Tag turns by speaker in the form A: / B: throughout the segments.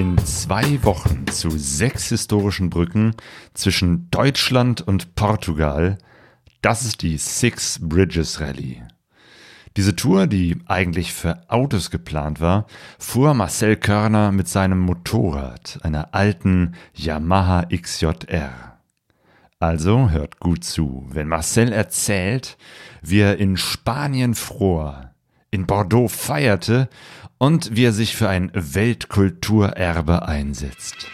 A: In zwei Wochen zu sechs historischen Brücken zwischen Deutschland und Portugal. Das ist die Six Bridges Rallye. Diese Tour, die eigentlich für Autos geplant war, fuhr Marcel Körner mit seinem Motorrad, einer alten Yamaha XJR. Also hört gut zu, wenn Marcel erzählt, wie er in Spanien fror, in Bordeaux feierte und wie er sich für ein Weltkulturerbe einsetzt.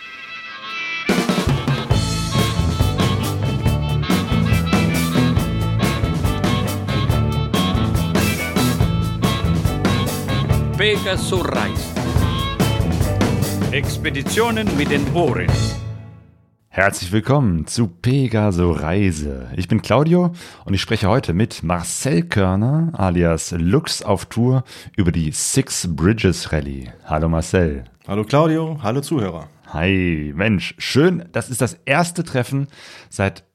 B: Pegasus Reise. Expeditionen mit den Ohren.
A: Herzlich willkommen zu Pegaso Reise. Ich bin Claudio und ich spreche heute mit Marcel Körner alias Lux auf Tour über die Six Bridges Rallye. Hallo Marcel.
C: Hallo Claudio, hallo Zuhörer.
A: Hi, Mensch, schön. Das ist das erste Treffen seit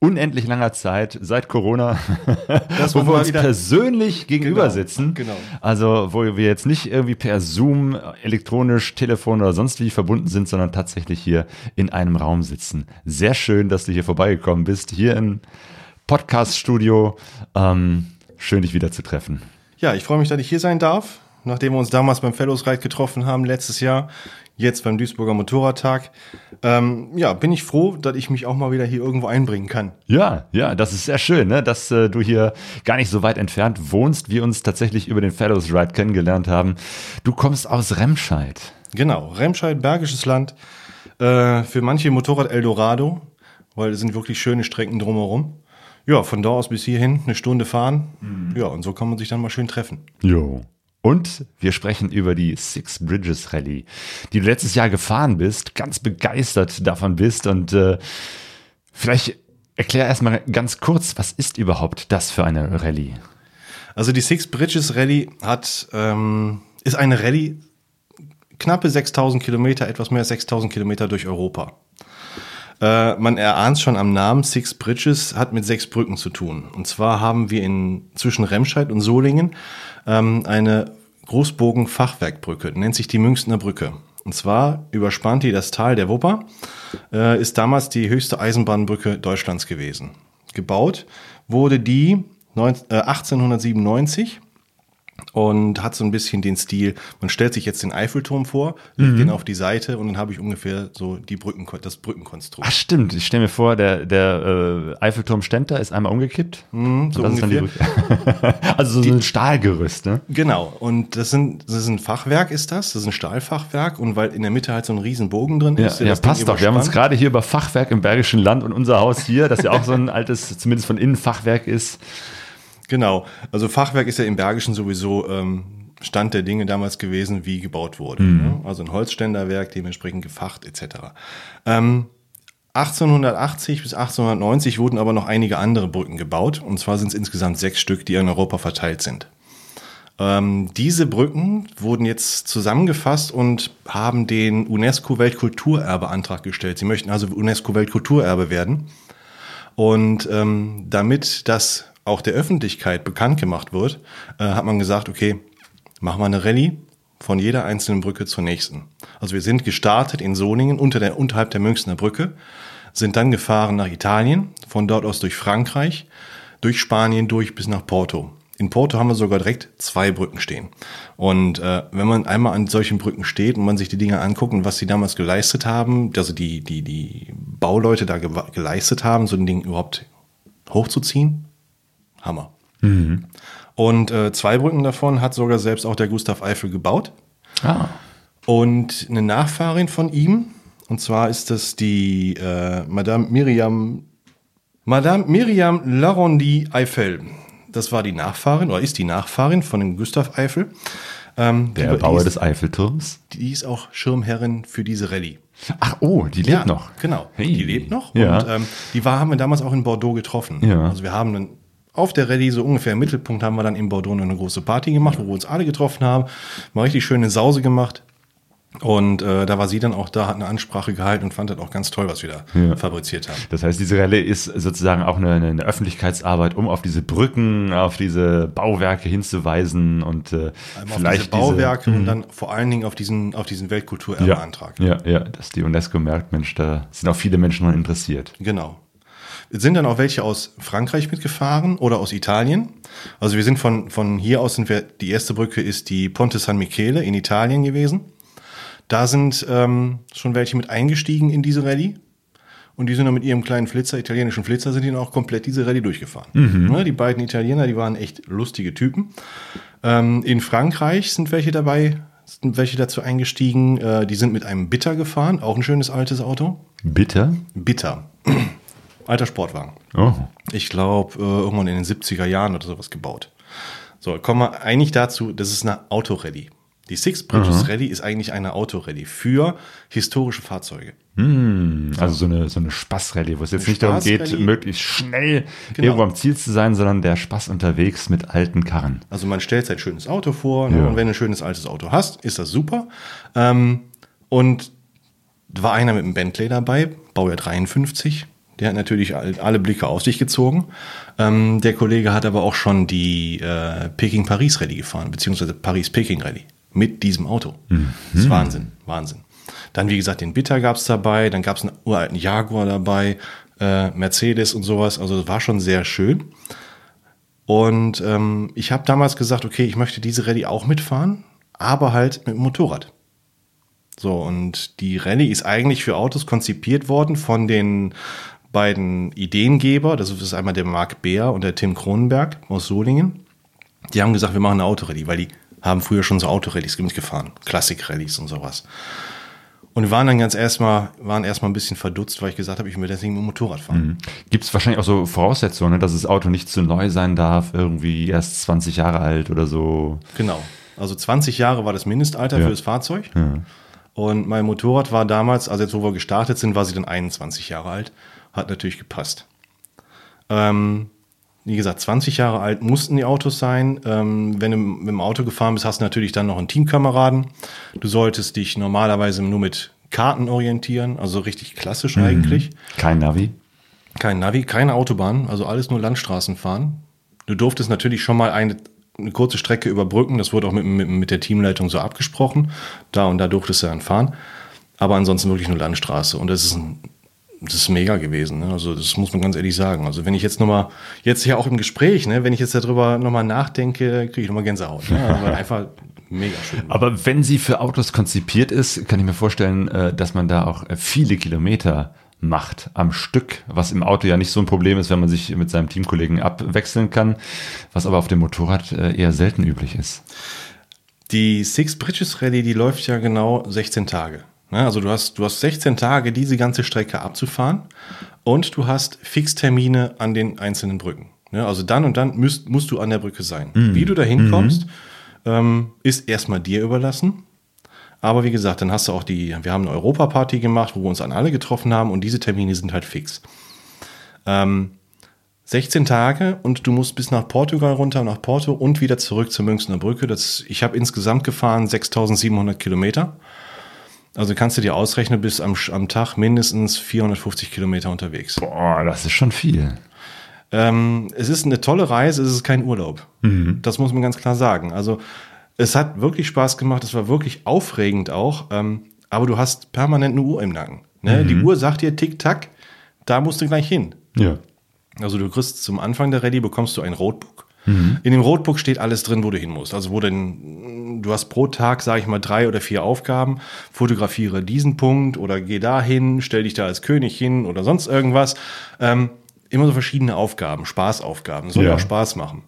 A: unendlich langer Zeit, seit Corona,
C: Das
A: wo wir uns persönlich gegenüber
C: Genau,
A: sitzen.
C: genau.
A: Also, wo wir jetzt nicht irgendwie per Zoom, elektronisch, Telefon oder sonst wie verbunden sind, sondern tatsächlich hier in einem Raum sitzen. Sehr schön, dass du hier vorbeigekommen bist, hier im Podcast-Studio. Ähm, schön, dich wieder zu treffen.
C: Ja, ich freue mich, dass ich hier sein darf. Nachdem wir uns damals beim Fellows Ride getroffen haben, letztes Jahr, jetzt beim Duisburger Motorradtag. Ähm, ja, bin ich froh, dass ich mich auch mal wieder hier irgendwo einbringen kann.
A: Ja, ja, das ist sehr schön, ne? dass äh, du hier gar nicht so weit entfernt wohnst, wir uns tatsächlich über den Fellows Ride kennengelernt haben. Du kommst aus Remscheid.
C: Genau, Remscheid, Bergisches Land. Äh, für manche Motorrad Eldorado, weil es sind wirklich schöne Strecken drumherum. Ja, von da aus bis hierhin eine Stunde fahren. Ja, und so kann man sich dann mal schön treffen.
A: Jo. Und wir sprechen über die Six Bridges Rallye, die du letztes Jahr gefahren bist, ganz begeistert davon bist. Und äh, vielleicht erklär erstmal ganz kurz, was ist überhaupt das für eine Rallye?
C: Also die Six Bridges Rallye hat, ähm, ist eine Rallye, knappe 6000 Kilometer, etwas mehr als 6000 Kilometer durch Europa. Äh, man erahnt schon am Namen, Six Bridges hat mit sechs Brücken zu tun. Und zwar haben wir in, zwischen Remscheid und Solingen ähm, eine Großbogen-Fachwerkbrücke, nennt sich die Münchner Brücke. Und zwar überspannt die das Tal der Wupper, äh, ist damals die höchste Eisenbahnbrücke Deutschlands gewesen. Gebaut wurde die 19, äh, 1897 und hat so ein bisschen den Stil, man stellt sich jetzt den Eiffelturm vor, legt den auf die Seite und dann habe ich ungefähr so die Brücken, das Brückenkonstrukt.
A: Ach stimmt, ich stelle mir vor, der, der äh, Eiffelturm stand da, ist einmal umgekippt.
C: Mhm, so
A: die Brücke. also so ein Stahlgerüst, ne?
C: Genau, und das sind, das ist ein Fachwerk ist das, das ist ein Stahlfachwerk und weil in der Mitte halt so ein riesen Bogen drin
A: Ja,
C: ist,
A: ja
C: das Ding
A: passt doch. Wir haben uns gerade hier über Fachwerk im Bergischen Land und unser Haus hier, das ja auch so ein altes, zumindest von innen Fachwerk ist.
C: Genau, also Fachwerk ist ja im Bergischen sowieso ähm, Stand der Dinge damals gewesen, wie gebaut wurde.
A: Mhm.
C: Ne? Also ein Holzständerwerk, dementsprechend gefacht etc. Ähm, 1880 bis 1890 wurden aber noch einige andere Brücken gebaut. Und zwar sind es insgesamt sechs Stück, die in Europa verteilt sind. Ähm, diese Brücken wurden jetzt zusammengefasst und haben den UNESCO-Weltkulturerbe-Antrag gestellt. Sie möchten also UNESCO-Weltkulturerbe werden. Und ähm, damit das auch der Öffentlichkeit bekannt gemacht wird, äh, hat man gesagt, okay, machen wir eine Rallye von jeder einzelnen Brücke zur nächsten. Also wir sind gestartet in Solingen unter der, unterhalb der Münchner Brücke, sind dann gefahren nach Italien, von dort aus durch Frankreich, durch Spanien durch bis nach Porto. In Porto haben wir sogar direkt zwei Brücken stehen. Und äh, wenn man einmal an solchen Brücken steht und man sich die Dinge anguckt und was sie damals geleistet haben, also die, die, die Bauleute da ge geleistet haben, so ein Ding überhaupt hochzuziehen, Hammer. Und äh, zwei Brücken davon hat sogar selbst auch der Gustav Eiffel gebaut.
A: Ah.
C: Und eine Nachfahrin von ihm, und zwar ist das die äh, Madame Miriam, Madame Miriam Larondi Eiffel. Das war die Nachfahrin, oder ist die Nachfahrin von dem Gustav Eiffel. Ähm,
A: Der Bauer des Eiffelturms.
C: die ist auch Schirmherrin für diese Rallye.
A: Ach, oh, die lebt noch.
C: Genau.
A: Hey.
C: Die lebt noch.
A: Ja.
C: Und ähm, die war, haben wir damals auch in Bordeaux getroffen.
A: Ja.
C: Also wir haben dann auf der Rallye, so ungefähr im Mittelpunkt, haben wir dann in Bordeaux eine große Party gemacht, wo wir uns alle getroffen haben. Mal richtig schöne Sause gemacht. Und äh, da war sie dann auch da, hat eine Ansprache gehalten und fand das auch ganz toll, was wir da
A: Ja.
C: fabriziert haben.
A: Das heißt, diese Rallye ist sozusagen auch eine, eine Öffentlichkeitsarbeit, um auf diese Brücken, auf diese Bauwerke hinzuweisen und äh,
C: auf
A: vielleicht
C: diese Bauwerke
A: diese, Mhm.
C: und dann vor allen Dingen auf diesen, auf diesen
A: ja,
C: Weltkulturerbeantrag.
A: ja, ja, dass die UNESCO merkt, Mensch, da sind auch viele Menschen interessiert.
C: Genau. Sind dann auch welche aus Frankreich mitgefahren oder aus Italien. Also wir sind von, von hier aus sind wir, die erste Brücke ist die Ponte San Michele in Italien gewesen. Da sind ähm, schon welche mit eingestiegen in diese Rallye. Und die sind dann mit ihrem kleinen Flitzer, italienischen Flitzer, sind die dann auch komplett diese Rallye durchgefahren. Ne, die beiden Italiener, die waren echt lustige Typen. Ähm, in Frankreich sind welche dabei, sind welche dazu eingestiegen. Äh, die sind mit einem Bitter gefahren, auch ein schönes altes Auto.
A: Bitter?
C: Bitter. Alter Sportwagen.
A: Oh.
C: Ich glaube, äh, irgendwann in den 70er Jahren oder sowas gebaut. So, kommen wir eigentlich dazu, das ist eine Autorallye. Die Six Bridges Rallye ist eigentlich eine Autorallye für historische Fahrzeuge.
A: Also so eine, so eine Spaßrallye, wo es jetzt
C: Eine
A: nicht darum geht, möglichst schnell
C: Genau.
A: irgendwo am Ziel zu sein, sondern der Spaß unterwegs mit alten Karren.
C: Also man stellt sein schönes Auto vor ne?
A: Ja.
C: und wenn du ein schönes altes Auto hast, ist das super. Ähm, und da war einer mit einem Bentley dabei, Baujahr 53. Der hat natürlich all- alle Blicke auf sich gezogen. Ähm, der Kollege hat aber auch schon die äh, Peking-Paris-Rallye gefahren, beziehungsweise Paris-Peking-Rallye mit diesem Auto. Das ist Wahnsinn, Wahnsinn. Dann, wie gesagt, den Bitter gab's dabei, dann gab's einen uralten Jaguar dabei, äh, Mercedes und sowas. Also das war schon sehr schön. Und ähm, ich habe damals gesagt, okay, ich möchte diese Rallye auch mitfahren, aber halt mit dem Motorrad. So, und die Rallye ist eigentlich für Autos konzipiert worden von den beiden Ideengeber. Das ist einmal der Marc Beer und der Tim Kronenberg aus Solingen. Die haben gesagt, wir machen eine Autorallye, weil die haben früher schon so Autorallyes mitgefahren, Klassik-Rallyes und sowas. Und wir waren dann ganz erstmal, waren erstmal ein bisschen verdutzt, weil ich gesagt habe, ich will deswegen mit dem Motorrad fahren.
A: Gibt es wahrscheinlich auch so Voraussetzungen, ne, dass das Auto nicht zu neu sein darf, irgendwie erst 20 Jahre alt oder so.
C: Genau. Also 20 Jahre war das Mindestalter
A: Ja.
C: für das Fahrzeug. Und mein Motorrad war damals, also jetzt wo wir gestartet sind, war sie dann 21 Jahre alt. Hat natürlich gepasst. Ähm, wie gesagt, 20 Jahre alt mussten die Autos sein. Ähm, wenn du mit dem Auto gefahren bist, hast du natürlich dann noch einen Teamkameraden. Du solltest dich normalerweise nur mit Karten orientieren, also richtig klassisch eigentlich.
A: Kein Navi.
C: Kein Navi, keine Autobahn, also alles nur Landstraßen fahren. Du durftest natürlich schon mal eine, eine kurze Strecke überbrücken, das wurde auch mit, mit, mit der Teamleitung so abgesprochen. Da und da durftest du dann fahren. Aber ansonsten wirklich nur Landstraße. Und das ist, ein, das ist mega gewesen. Ne? Also das muss man ganz ehrlich sagen. Also wenn ich jetzt nochmal, jetzt ja auch im Gespräch, ne, wenn ich jetzt darüber nochmal nachdenke, kriege ich nochmal Gänsehaut. Ne? Aber einfach mega schön.
A: Aber wenn sie für Autos konzipiert ist, kann ich mir vorstellen, äh, dass man da auch äh, viele Kilometer macht am Stück, was im Auto ja nicht so ein Problem ist, wenn man sich mit seinem Teamkollegen abwechseln kann, was aber auf dem Motorrad äh, eher selten üblich ist.
C: Die Six Bridges Rallye, die läuft ja genau 16 Tage. Ne? Also du hast, du hast 16 Tage, diese ganze Strecke abzufahren und du hast Fixtermine an den einzelnen Brücken. Ne? Also dann und dann müsst, musst du an der Brücke sein. Wie du da hinkommst, ähm, ist erstmal dir überlassen. Aber wie gesagt, dann hast du auch die, wir haben eine Europaparty gemacht, wo wir uns an alle getroffen haben und diese Termine sind halt fix. Ähm, 16 Tage und du musst bis nach Portugal runter, nach Porto und wieder zurück zur Münchner Brücke. Das, ich habe insgesamt gefahren 6700 Kilometer. Also kannst du dir ausrechnen, bis am, am Tag mindestens 450 Kilometer unterwegs.
A: Boah, das ist schon viel.
C: Ähm, es ist eine tolle Reise, es ist kein Urlaub. Das muss man ganz klar sagen. Also es hat wirklich Spaß gemacht, es war wirklich aufregend auch, ähm, aber du hast permanent eine Uhr im Nacken. Ne? Die Uhr sagt dir tick-tack, da musst du gleich hin.
A: Ja.
C: Also du kriegst zum Anfang der Rallye bekommst du ein Roadbook. In dem Roadbook steht alles drin, wo du hin musst. Also wo denn, du hast pro Tag, sage ich mal, drei oder vier Aufgaben. Fotografiere diesen Punkt oder geh dahin, stell dich da als König hin oder sonst irgendwas. Ähm, immer so verschiedene Aufgaben, Spaßaufgaben, soll
A: Ja.
C: auch Spaß machen.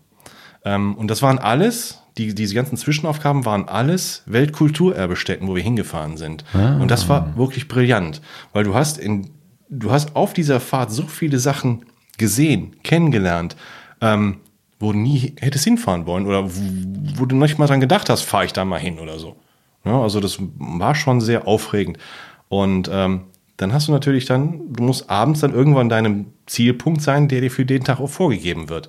C: Ähm, und das waren alles, die, diese ganzen Zwischenaufgaben waren alles Weltkulturerbestätten, wo wir hingefahren sind. Und das war wirklich brillant, weil du hast in, du hast auf dieser Fahrt so viele Sachen gesehen, kennengelernt, ähm, wo du nie hättest hinfahren wollen oder wo, du nicht mal dran gedacht hast, fahre ich da mal hin oder so. Ja, also das war schon sehr aufregend. Und ähm, dann hast du natürlich dann, du musst abends dann irgendwann deinem Zielpunkt sein, der dir für den Tag auch vorgegeben wird.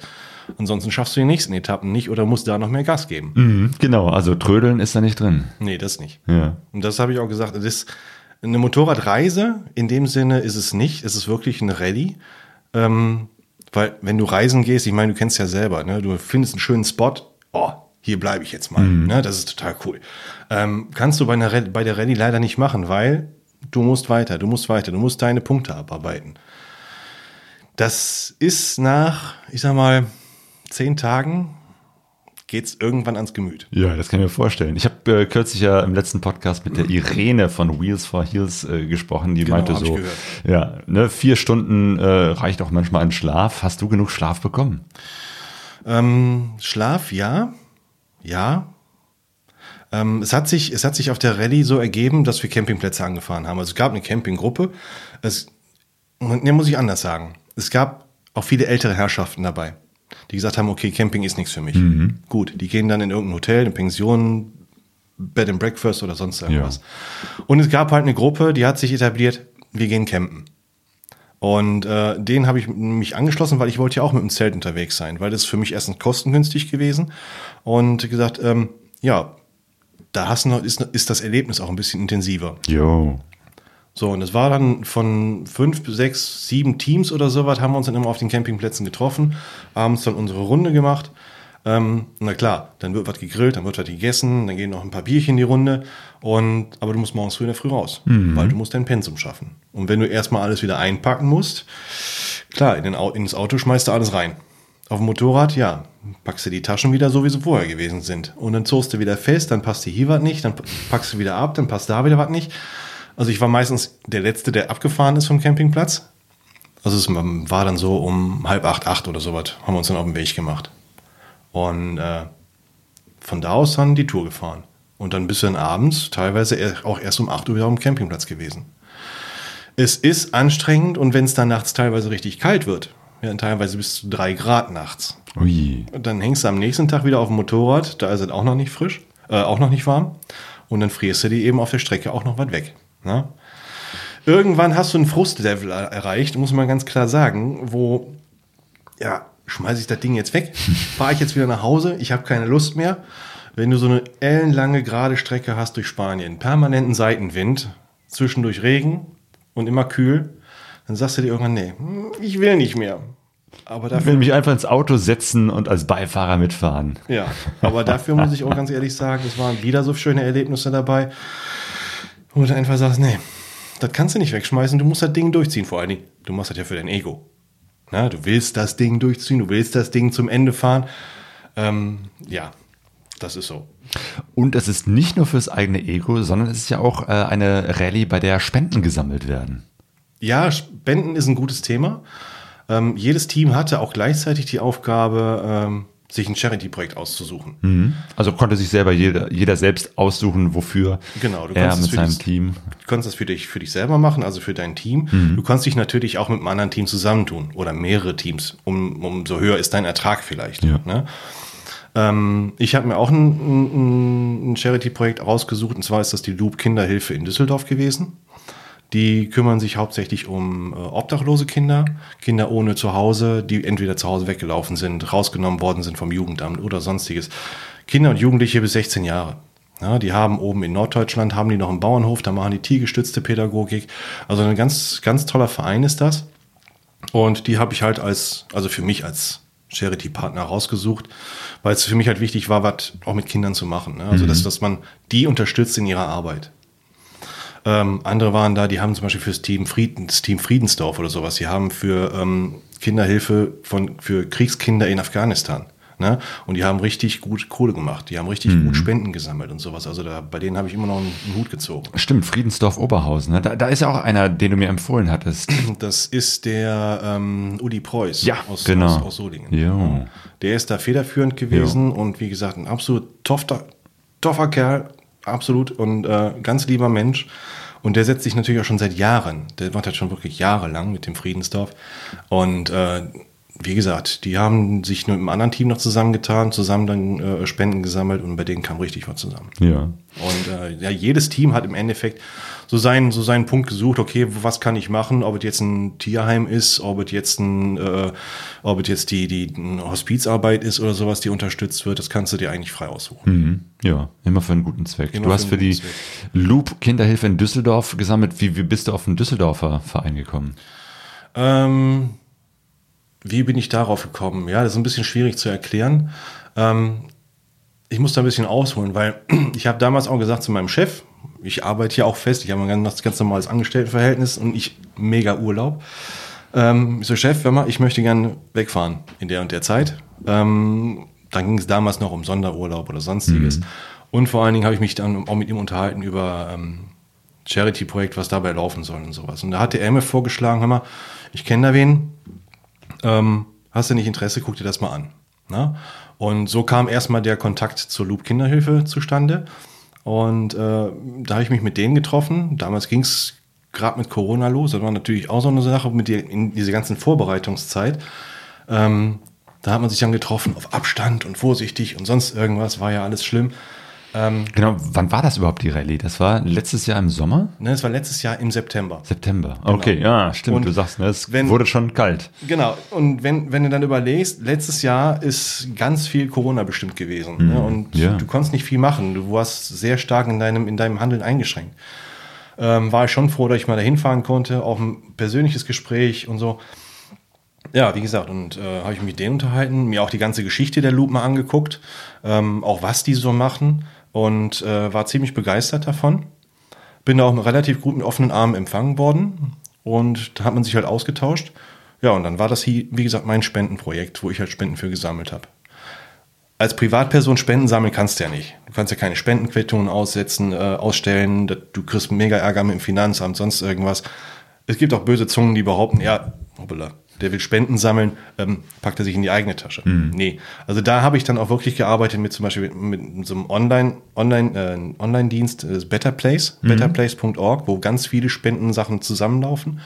C: Ansonsten schaffst du die nächsten Etappen nicht oder musst da noch mehr Gas geben.
A: Mhm, genau, also Trödeln ist da nicht drin.
C: Nee, das nicht.
A: Ja.
C: Und das habe ich auch gesagt. Das ist eine Motorradreise in dem Sinne ist es nicht. Es ist wirklich eine Rallye. Ähm, weil wenn du reisen gehst, ich meine, du kennst ja selber, ne? du findest einen schönen Spot, oh, hier bleibe ich jetzt mal. Ne? Das ist total cool. Ähm, kannst du bei, einer, Rallye- bei der Rallye leider nicht machen, weil du musst weiter, du musst weiter, du musst deine Punkte abarbeiten. Das ist nach, ich sag mal, zehn Tagen geht's irgendwann ans Gemüt.
A: Ja, das kann ich mir vorstellen. Ich habe äh, kürzlich ja im letzten Podcast mit der Irene von Wheels for Heels äh, gesprochen, die
C: Genau,
A: meinte so, ja, ne, vier Stunden äh, reicht auch manchmal ein Schlaf. Hast du genug Schlaf bekommen?
C: Ähm, Schlaf, ja. Ja. Ähm, es, hat sich, es hat sich auf der Rallye so ergeben, dass wir Campingplätze angefahren haben. Also es gab eine Campinggruppe. Es, ne, muss ich anders sagen. Es gab auch viele ältere Herrschaften dabei, die gesagt haben, okay, Camping ist nichts für mich. Gut, die gehen dann in irgendein Hotel, eine Pension, Bed and Breakfast oder sonst irgendwas. Und es gab halt eine Gruppe, die hat sich etabliert, wir gehen campen. Und äh, den habe ich mich angeschlossen, weil ich wollte ja auch mit dem Zelt unterwegs sein, weil das für mich erstens kostengünstig gewesen und gesagt, ähm, ja, da hast du noch, ist, ist das Erlebnis auch ein bisschen intensiver.
A: Jo.
C: So, und es war dann von fünf, sechs, sieben Teams oder sowas, haben wir uns dann immer auf den Campingplätzen getroffen, abends dann unsere Runde gemacht. Ähm, na klar, dann wird was gegrillt, dann wird was gegessen, dann gehen noch ein paar Bierchen in die Runde. Und, aber du musst morgens früh in der Früh raus, weil du musst dein Pensum schaffen. Und wenn du erstmal alles wieder einpacken musst, klar, in den, ins Auto schmeißt du alles rein. Auf dem Motorrad, ja, packst du die Taschen wieder so, wie sie vorher gewesen sind. Und dann zogst du wieder fest, dann passt dir hier was nicht, dann packst du wieder ab, dann passt da wieder was nicht. Also ich war meistens der Letzte, der abgefahren ist vom Campingplatz. Also es war dann so um halb acht, acht oder sowas, haben wir uns dann auf den Weg gemacht. Und äh, von da aus dann die Tour gefahren. Und dann bis dann abends, teilweise auch erst um 8 Uhr wieder am Campingplatz gewesen. Es ist anstrengend und wenn es dann nachts teilweise richtig kalt wird, ja, dann teilweise bis zu drei Grad nachts,
A: Ui.
C: und dann hängst du am nächsten Tag wieder auf dem Motorrad, da ist es auch noch nicht frisch, äh, auch noch nicht warm. Und dann frierst du dir eben auf der Strecke auch noch was weg. Ne? Irgendwann hast du ein Frustlevel er- erreicht, muss man ganz klar sagen, wo, ja, schmeiße ich das Ding jetzt weg? Fahre ich jetzt wieder nach Hause? Ich habe keine Lust mehr. Wenn du so eine ellenlange gerade Strecke hast durch Spanien, permanenten Seitenwind, zwischendurch Regen und immer kühl, dann sagst du dir irgendwann, nee, ich will nicht mehr. Aber
A: Ich
C: dafür
A: will mich einfach ins Auto setzen und als Beifahrer mitfahren.
C: ja, aber dafür muss ich auch ganz ehrlich sagen, es waren wieder so schöne Erlebnisse dabei, wo du einfach sagst, nee, das kannst du nicht wegschmeißen, du musst das Ding durchziehen vor allen Dingen. Du machst das ja für dein Ego. Na, du willst das Ding durchziehen, du willst das Ding zum Ende fahren. Ähm, ja, das ist so.
A: Und es ist nicht nur fürs eigene Ego, sondern es ist ja auch äh, eine Rallye, bei der Spenden gesammelt werden.
C: Ja, Spenden ist ein gutes Thema. Ähm, jedes Team hatte auch gleichzeitig die Aufgabe, ähm, sich ein Charity-Projekt auszusuchen.
A: Also konnte sich selber jeder, jeder selbst aussuchen, wofür
C: Genau, du
A: er mit
C: für
A: seinem
C: dieses-
A: Team.
C: Du kannst das für dich, für dich selber machen, also für dein Team. Du kannst dich natürlich auch mit einem anderen Team zusammentun oder mehrere Teams. Um, umso höher ist dein Ertrag vielleicht.
A: Ja.
C: Ne? Ähm, ich habe mir auch ein, ein, ein Charity-Projekt rausgesucht, und zwar ist das die Loop Kinderhilfe in Düsseldorf gewesen. Die kümmern sich hauptsächlich um äh, obdachlose Kinder, Kinder ohne Zuhause, die entweder zu Hause weggelaufen sind, rausgenommen worden sind vom Jugendamt oder sonstiges. Kinder und Jugendliche bis 16 Jahre. Ja, die haben oben in Norddeutschland, haben die noch einen Bauernhof, da machen die tiergestützte Pädagogik. Also ein ganz, ganz toller Verein ist das. Und die habe ich halt als, also für mich als Charity-Partner rausgesucht, weil es für mich halt wichtig war, was auch mit Kindern zu machen. Ne? Also, dass, dass man die unterstützt in ihrer Arbeit. Ähm, andere waren da, die haben zum Beispiel fürs Team Frieden, das Team Friedensdorf oder sowas. Die haben für ähm, Kinderhilfe von, für Kriegskinder in Afghanistan. Ne? Und die haben richtig gut Kohle gemacht. Die haben richtig gut Spenden gesammelt und sowas. Also da, bei denen habe ich immer noch einen, einen Hut gezogen.
A: Stimmt, Friedensdorf-Oberhausen. Ne? Da, da ist ja auch einer, den du mir empfohlen hattest.
C: Das ist der ähm, Udi Preuß
A: Ja,
C: aus,
A: genau.
C: aus, aus Solingen.
A: Jo.
C: Der ist da federführend gewesen und wie gesagt, ein absolut toffer, toffer Kerl, absolut und äh, ganz lieber Mensch. Und der setzt sich natürlich auch schon seit Jahren, der macht das schon wirklich jahrelang mit dem Friedensdorf. Und äh, wie gesagt, die haben sich nur mit einem anderen Team noch zusammengetan, zusammen dann äh, Spenden gesammelt und bei denen kam richtig was zusammen.
A: Ja.
C: Und äh, ja, jedes Team hat im Endeffekt so seinen, so seinen Punkt gesucht, okay, was kann ich machen, ob es jetzt ein Tierheim ist, ob es jetzt ein, äh, ob es jetzt die, die Hospizarbeit ist oder sowas, die unterstützt wird, das kannst du dir eigentlich frei aussuchen.
A: Mhm. Ja, immer für einen guten Zweck.
C: Immer
A: du
C: für
A: hast
C: einen
A: für die
C: Zweck.
A: Loop Kinderhilfe in Düsseldorf gesammelt. Wie, wie bist du auf den Düsseldorfer Verein gekommen?
C: Ähm, wie bin ich darauf gekommen? Ja, das ist ein bisschen schwierig zu erklären. Ähm, ich muss da ein bisschen ausholen, weil ich habe damals auch gesagt zu meinem Chef, ich arbeite hier auch fest, ich habe ein ganz, ganz normales Angestelltenverhältnis und ich mega Urlaub. Ähm, ich so, Chef, hör mal, ich möchte gerne wegfahren in der und der Zeit. Ähm, dann ging es damals noch um Sonderurlaub oder sonstiges. Und vor allen Dingen habe ich mich dann auch mit ihm unterhalten über ähm, Charity-Projekt, was dabei laufen soll und sowas. Und da hatte er mir vorgeschlagen, hör mal, ich kenne da wen, ähm, hast du nicht Interesse, guck dir das mal an. Na? Und so kam erstmal der Kontakt zur Loop Kinderhilfe zustande. Und äh, da habe ich mich mit denen getroffen. Damals ging es gerade mit Corona los. Das war natürlich auch so eine Sache mit der, in dieser ganzen Vorbereitungszeit. Ähm, da hat man sich dann getroffen auf Abstand und vorsichtig und sonst irgendwas, war ja alles schlimm.
A: Genau, wann war das überhaupt die Rallye? Das war letztes Jahr im Sommer?
C: Ne, das war letztes Jahr im September.
A: September. Okay, ja, stimmt.
C: Und
A: du sagst, ne, es
C: wenn-
A: wurde schon kalt.
C: Genau, und wenn, wenn du dann überlegst, letztes Jahr ist ganz viel Corona bestimmt gewesen. Ne? Und
A: ja.
C: du konntest nicht viel machen. Du warst sehr stark in deinem, in deinem Handeln eingeschränkt. Ähm, war ich schon froh, dass ich mal dahin fahren konnte, auch ein persönliches Gespräch und so. Ja, wie gesagt, und äh, habe ich mich mit denen unterhalten, mir auch die ganze Geschichte der Loop mal angeguckt, ähm, auch was die so machen und äh, war ziemlich begeistert davon. Bin da auch relativ gut mit offenen Armen empfangen worden und da hat man sich halt ausgetauscht. Ja, und dann war das hier, wie gesagt, mein Spendenprojekt, wo ich halt Spenden für gesammelt habe. Als Privatperson Spenden sammeln kannst du ja nicht. Du kannst ja keine Spendenquittungen aussetzen, äh, ausstellen, du kriegst mega Ärger mit dem Finanzamt, sonst irgendwas. Es gibt auch böse Zungen, die behaupten, ja, hoppala, der will Spenden sammeln, ähm, packt er sich in die eigene Tasche. Nee. Also da habe ich dann auch wirklich gearbeitet mit zum Beispiel mit, mit so einem Online, Online, äh, Online-Dienst, äh, Better Place, betterplace.org, wo ganz viele Spendensachen zusammenlaufen.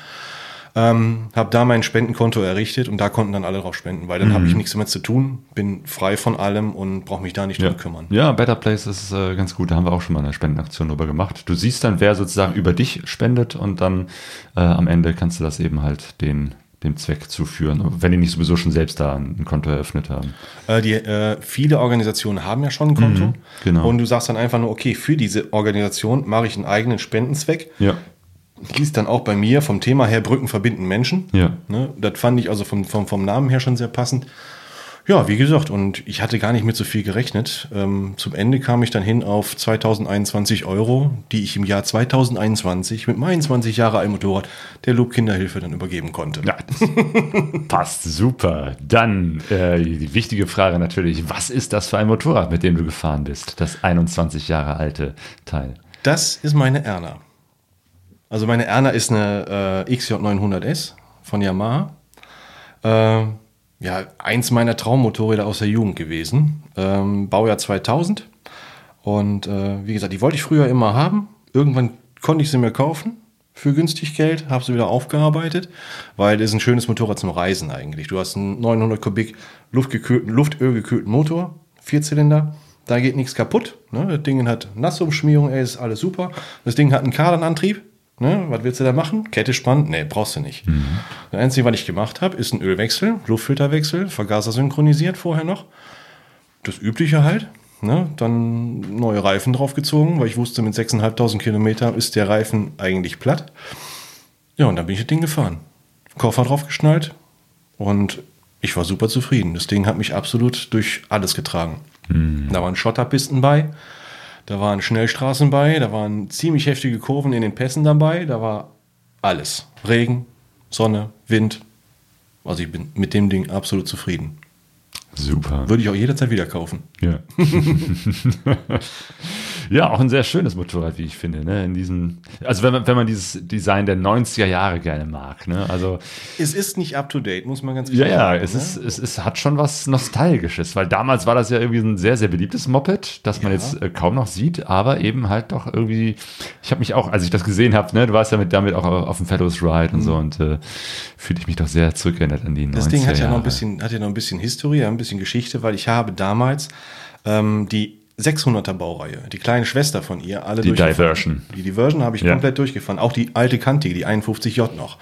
C: Ähm, habe da mein Spendenkonto errichtet und da konnten dann alle drauf spenden, weil dann habe ich nichts mehr zu tun, bin frei von allem und brauche mich da nicht
A: Ja.
C: drum kümmern.
A: ja, Better Place ist äh, ganz gut. Da haben wir auch schon mal eine Spendenaktion drüber gemacht. Du siehst dann, wer sozusagen über dich spendet und dann äh, am Ende kannst du das eben halt den, dem Zweck zuführen, wenn die nicht sowieso schon selbst da ein Konto eröffnet haben.
C: Äh, die, äh, viele Organisationen haben ja schon ein Konto.
A: genau.
C: Und du sagst dann einfach nur, okay, für diese Organisation mache ich einen eigenen Spendenzweck.
A: Ja.
C: Hieß dann auch bei mir vom Thema her Brücken verbinden Menschen.
A: Ja.
C: Ne, das fand ich also vom, vom, vom Namen her schon sehr passend. Ja, wie gesagt, und ich hatte gar nicht mit so viel gerechnet. Ähm, zum Ende kam ich dann hin auf 2021 Euro, die ich im Jahr 2021 mit meinen 20 Jahre alten Motorrad der Loop Kinderhilfe dann übergeben konnte.
A: Ja, das passt super. Dann äh, die wichtige Frage natürlich, was ist das für ein Motorrad, mit dem du gefahren bist? Das 21 Jahre alte Teil.
C: Das ist meine Erna. Also meine Erna ist eine äh, XJ900S von Yamaha. Äh, ja, eins meiner Traummotorräder aus der Jugend gewesen. Ähm, Baujahr 2000. Und äh, wie gesagt, die wollte ich früher immer haben. Irgendwann konnte ich sie mir kaufen für günstig Geld, habe sie wieder aufgearbeitet, weil das ist ein schönes Motorrad zum Reisen eigentlich. Du hast einen 900 Kubik luftgekühlten, luftölgekühlten Motor, Vierzylinder, da geht nichts kaputt. Ne? Das Ding hat Nassumschmierung, ey, ist alles super. Das Ding hat einen Kardanantrieb. Ne? Was willst du da machen? Kette spannen? Nee, brauchst du nicht. Das Einzige, was ich gemacht habe, ist ein Ölwechsel, Luftfilterwechsel, Vergaser synchronisiert vorher noch. Das Übliche halt. Ne? Dann neue Reifen draufgezogen, weil ich wusste, mit 6.500 Kilometern ist der Reifen eigentlich platt. Ja, und dann bin ich das Ding gefahren. Koffer draufgeschnallt und ich war super zufrieden. Das Ding hat mich absolut durch alles getragen. Da waren Schotterpisten bei, da waren Schnellstraßen bei, da waren ziemlich heftige Kurven in den Pässen dabei, da war alles. Regen, Sonne, Wind. Also ich bin mit dem Ding absolut zufrieden.
A: Super.
C: Würde ich auch jederzeit wieder kaufen.
A: Ja. Ja, auch ein sehr schönes Motorrad, wie ich finde. Ne? In diesem, also wenn man, wenn man dieses Design der 90er Jahre gerne mag. Ne? Also,
C: Es ist nicht up to date, muss man ganz
A: ja,
C: klar
A: ja,
C: sagen.
A: es,
C: ne?
A: ist, es, es hat schon was Nostalgisches, weil damals war das ja irgendwie ein sehr, sehr beliebtes Moped, das man
C: Ja.
A: jetzt äh, kaum noch sieht, aber eben halt doch irgendwie, ich habe mich auch, als ich das gesehen habe, ne, du warst ja mit, damit auch auf dem Fellows Ride und so und äh, fühle ich mich doch sehr zurückerinnert an die 90er
C: Mhm. Das Ding hat ja noch ein bisschen, hat ja noch ein bisschen Historie, ein bisschen Geschichte, weil ich habe damals ähm, die 600er Baureihe, die kleine Schwester von ihr, alle
A: Die. Diversion.
C: Die Diversion habe ich
A: Ja.
C: komplett durchgefahren. Auch die alte kantige, die 51J noch.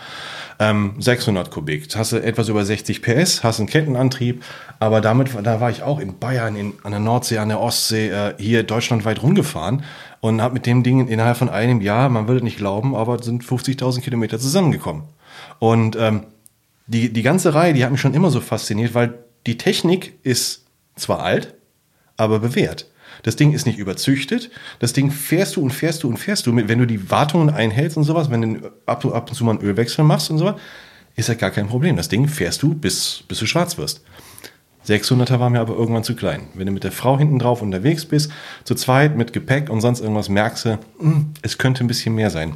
C: Ähm, 600 Kubik. Hast du etwas über 60 PS, hast einen Kettenantrieb, aber damit, da war ich auch in Bayern, in, an der Nordsee, an der Ostsee, äh, hier deutschlandweit rumgefahren und habe mit dem Ding innerhalb von einem Jahr, man würde nicht glauben, aber sind 50.000 Kilometer zusammengekommen. Und ähm, die, die ganze Reihe, die hat mich schon immer so fasziniert, weil die Technik ist zwar alt, aber bewährt. Das Ding ist nicht überzüchtet. Das Ding fährst du und fährst du und fährst du. Wenn du die Wartungen einhältst und sowas, wenn du ab, und zu mal einen Ölwechsel machst und sowas, ist das gar kein Problem. Das Ding fährst du, bis, bis du schwarz wirst. 600er war mir aber irgendwann zu klein. Wenn du mit der Frau hinten drauf unterwegs bist, zu zweit mit Gepäck und sonst irgendwas, merkst du, hm, es könnte ein bisschen mehr sein.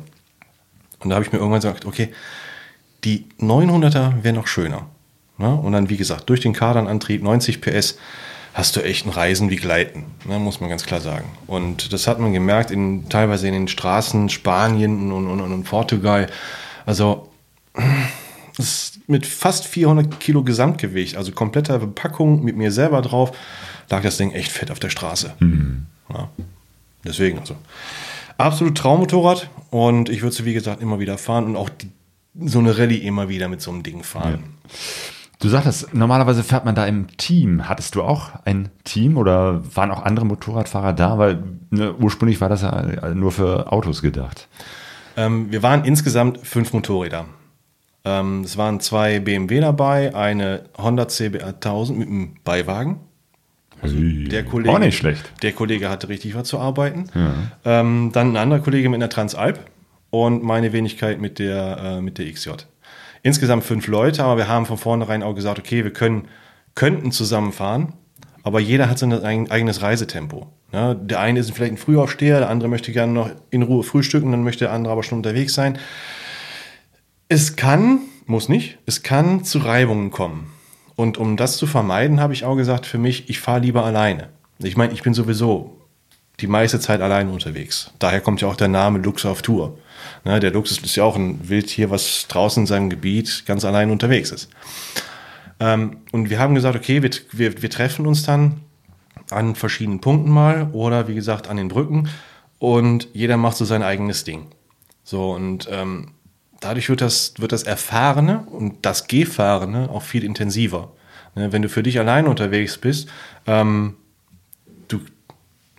C: Und da habe ich mir irgendwann gesagt, okay, die 900er wäre noch schöner. Ne? Und dann, wie gesagt, durch den Kardanantrieb, 90 PS, hast du echt ein Reisen wie Gleiten, ne? muss man ganz klar sagen. Und das hat man gemerkt, in, teilweise in den Straßen Spanien und, und, und, Portugal. Also mit fast 400 Kilo Gesamtgewicht, also kompletter Bepackung mit mir selber drauf, lag das Ding echt fett auf der Straße. Ja. Deswegen also. Absolut Traummotorrad und ich würde sie, wie gesagt, immer wieder fahren und auch die, so eine Rallye immer wieder mit so einem Ding fahren.
A: Du sagtest, normalerweise fährt man da im Team. Hattest du auch ein Team oder waren auch andere Motorradfahrer da? Weil ne, ursprünglich war das ja nur für Autos gedacht.
C: Ähm, wir waren insgesamt fünf Motorräder. Ähm, es waren zwei BMW dabei, eine Honda CBR 1000 mit einem Beiwagen. Der Kollege,
A: Auch nicht schlecht.
C: Der Kollege hatte richtig was zu arbeiten. Ähm, dann ein anderer Kollege mit einer Transalp und meine Wenigkeit mit der, äh, mit der XJ. Insgesamt fünf Leute, aber wir haben von vornherein auch gesagt, okay, wir können, könnten zusammenfahren, aber jeder hat sein eig- eigenes Reisetempo. Ja, der eine ist vielleicht ein Frühaufsteher, der andere möchte gerne noch in Ruhe frühstücken, dann möchte der andere aber schon unterwegs sein. Es kann, muss nicht, es kann zu Reibungen kommen. Und um das zu vermeiden, habe ich auch gesagt, für mich, ich fahre lieber alleine. Ich meine, ich bin sowieso die meiste Zeit alleine unterwegs. Daher kommt ja auch der Name Lux auf Tour. Ne, der Lux ist ja auch ein Wildtier, was draußen in seinem Gebiet ganz allein unterwegs ist. Ähm, und wir haben gesagt, okay, wir, wir, wir treffen uns dann an verschiedenen Punkten mal oder wie gesagt an den Brücken und jeder macht so sein eigenes Ding. So und ähm, dadurch wird das, wird das Erfahrene und das Gefahrene auch viel intensiver. Ne, wenn du für dich alleine unterwegs bist, ähm, du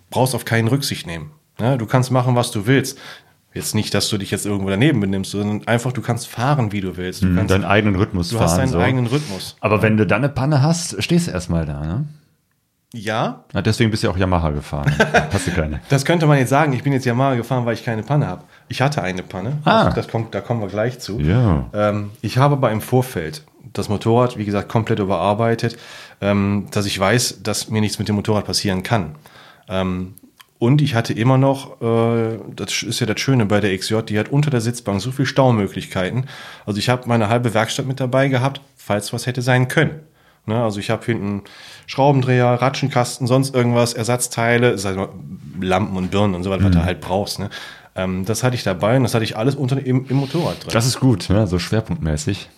C: brauchst auf keinen Rücksicht nehmen. Ne, du kannst machen, was du willst. Jetzt nicht, dass du dich jetzt irgendwo daneben benimmst, sondern einfach, du kannst fahren, wie du willst. Du, kannst,
A: Deinen eigenen Rhythmus
C: du
A: fahren.
C: hast deinen
A: so.
C: eigenen Rhythmus.
A: Aber wenn du dann eine Panne hast, stehst du erstmal da, ne?
C: Ja,
A: Ja, deswegen bist du ja auch Yamaha gefahren. Hast du keine.
C: Das könnte man jetzt sagen, ich bin jetzt Yamaha gefahren, weil ich keine Panne habe. Ich hatte eine Panne.
A: Ah.
C: Das, das kommt, da kommen wir gleich zu.
A: Ja.
C: Ähm, ich habe aber im Vorfeld das Motorrad, wie gesagt, komplett überarbeitet, ähm, dass ich weiß, dass mir nichts mit dem Motorrad passieren kann. Ähm, und ich hatte immer noch, äh, das ist ja das Schöne bei der XJ, die hat unter der Sitzbank so viel Staumöglichkeiten. Also ich habe meine halbe Werkstatt mit dabei gehabt, falls was hätte sein können. Ne, also ich habe hinten Schraubendreher, Ratschenkasten, sonst irgendwas, Ersatzteile, mal, Lampen und Birnen und so weiter, was du halt brauchst. Ne? Ähm, das hatte ich dabei und das hatte ich alles unter im, im Motorrad drin.
A: Das ist gut, ne? so schwerpunktmäßig.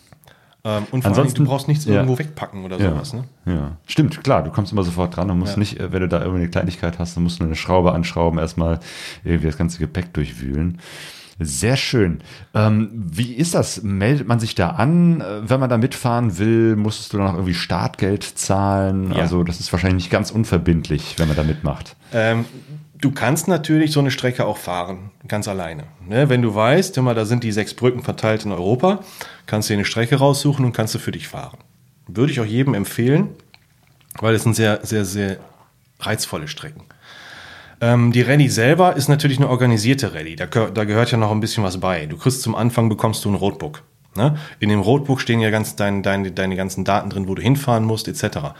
C: Ähm, und vor
A: ansonsten-
C: allem, du brauchst nichts
A: ja.
C: irgendwo wegpacken oder sowas. Ne?
A: Ja, stimmt, klar, du kommst immer sofort dran und musst
C: Ja.
A: nicht, äh, wenn du da irgendwie eine Kleinigkeit hast, dann musst du eine Schraube anschrauben, erstmal irgendwie das ganze Gepäck durchwühlen. Sehr schön. Ähm, wie ist das? Meldet man sich da an, äh, wenn man da mitfahren will? Musstest du dann noch irgendwie Startgeld zahlen?
C: Ja.
A: Also das ist wahrscheinlich nicht ganz unverbindlich, wenn man da mitmacht.
C: Ähm, du kannst natürlich so eine Strecke auch fahren, ganz alleine. Ne? Wenn du weißt, immer, da sind die sechs Brücken verteilt in Europa, kannst du dir eine Strecke raussuchen und kannst du für dich fahren. Würde ich auch jedem empfehlen, weil es sind sehr, sehr, sehr reizvolle Strecken. Ähm, die Rallye selber ist natürlich eine organisierte Rallye. Da, da gehört ja noch ein bisschen was bei. Du kriegst zum Anfang bekommst du ein Roadbook. Ne? In dem Roadbook stehen ja ganz dein, dein, deine ganzen Daten drin, wo du hinfahren musst, etc.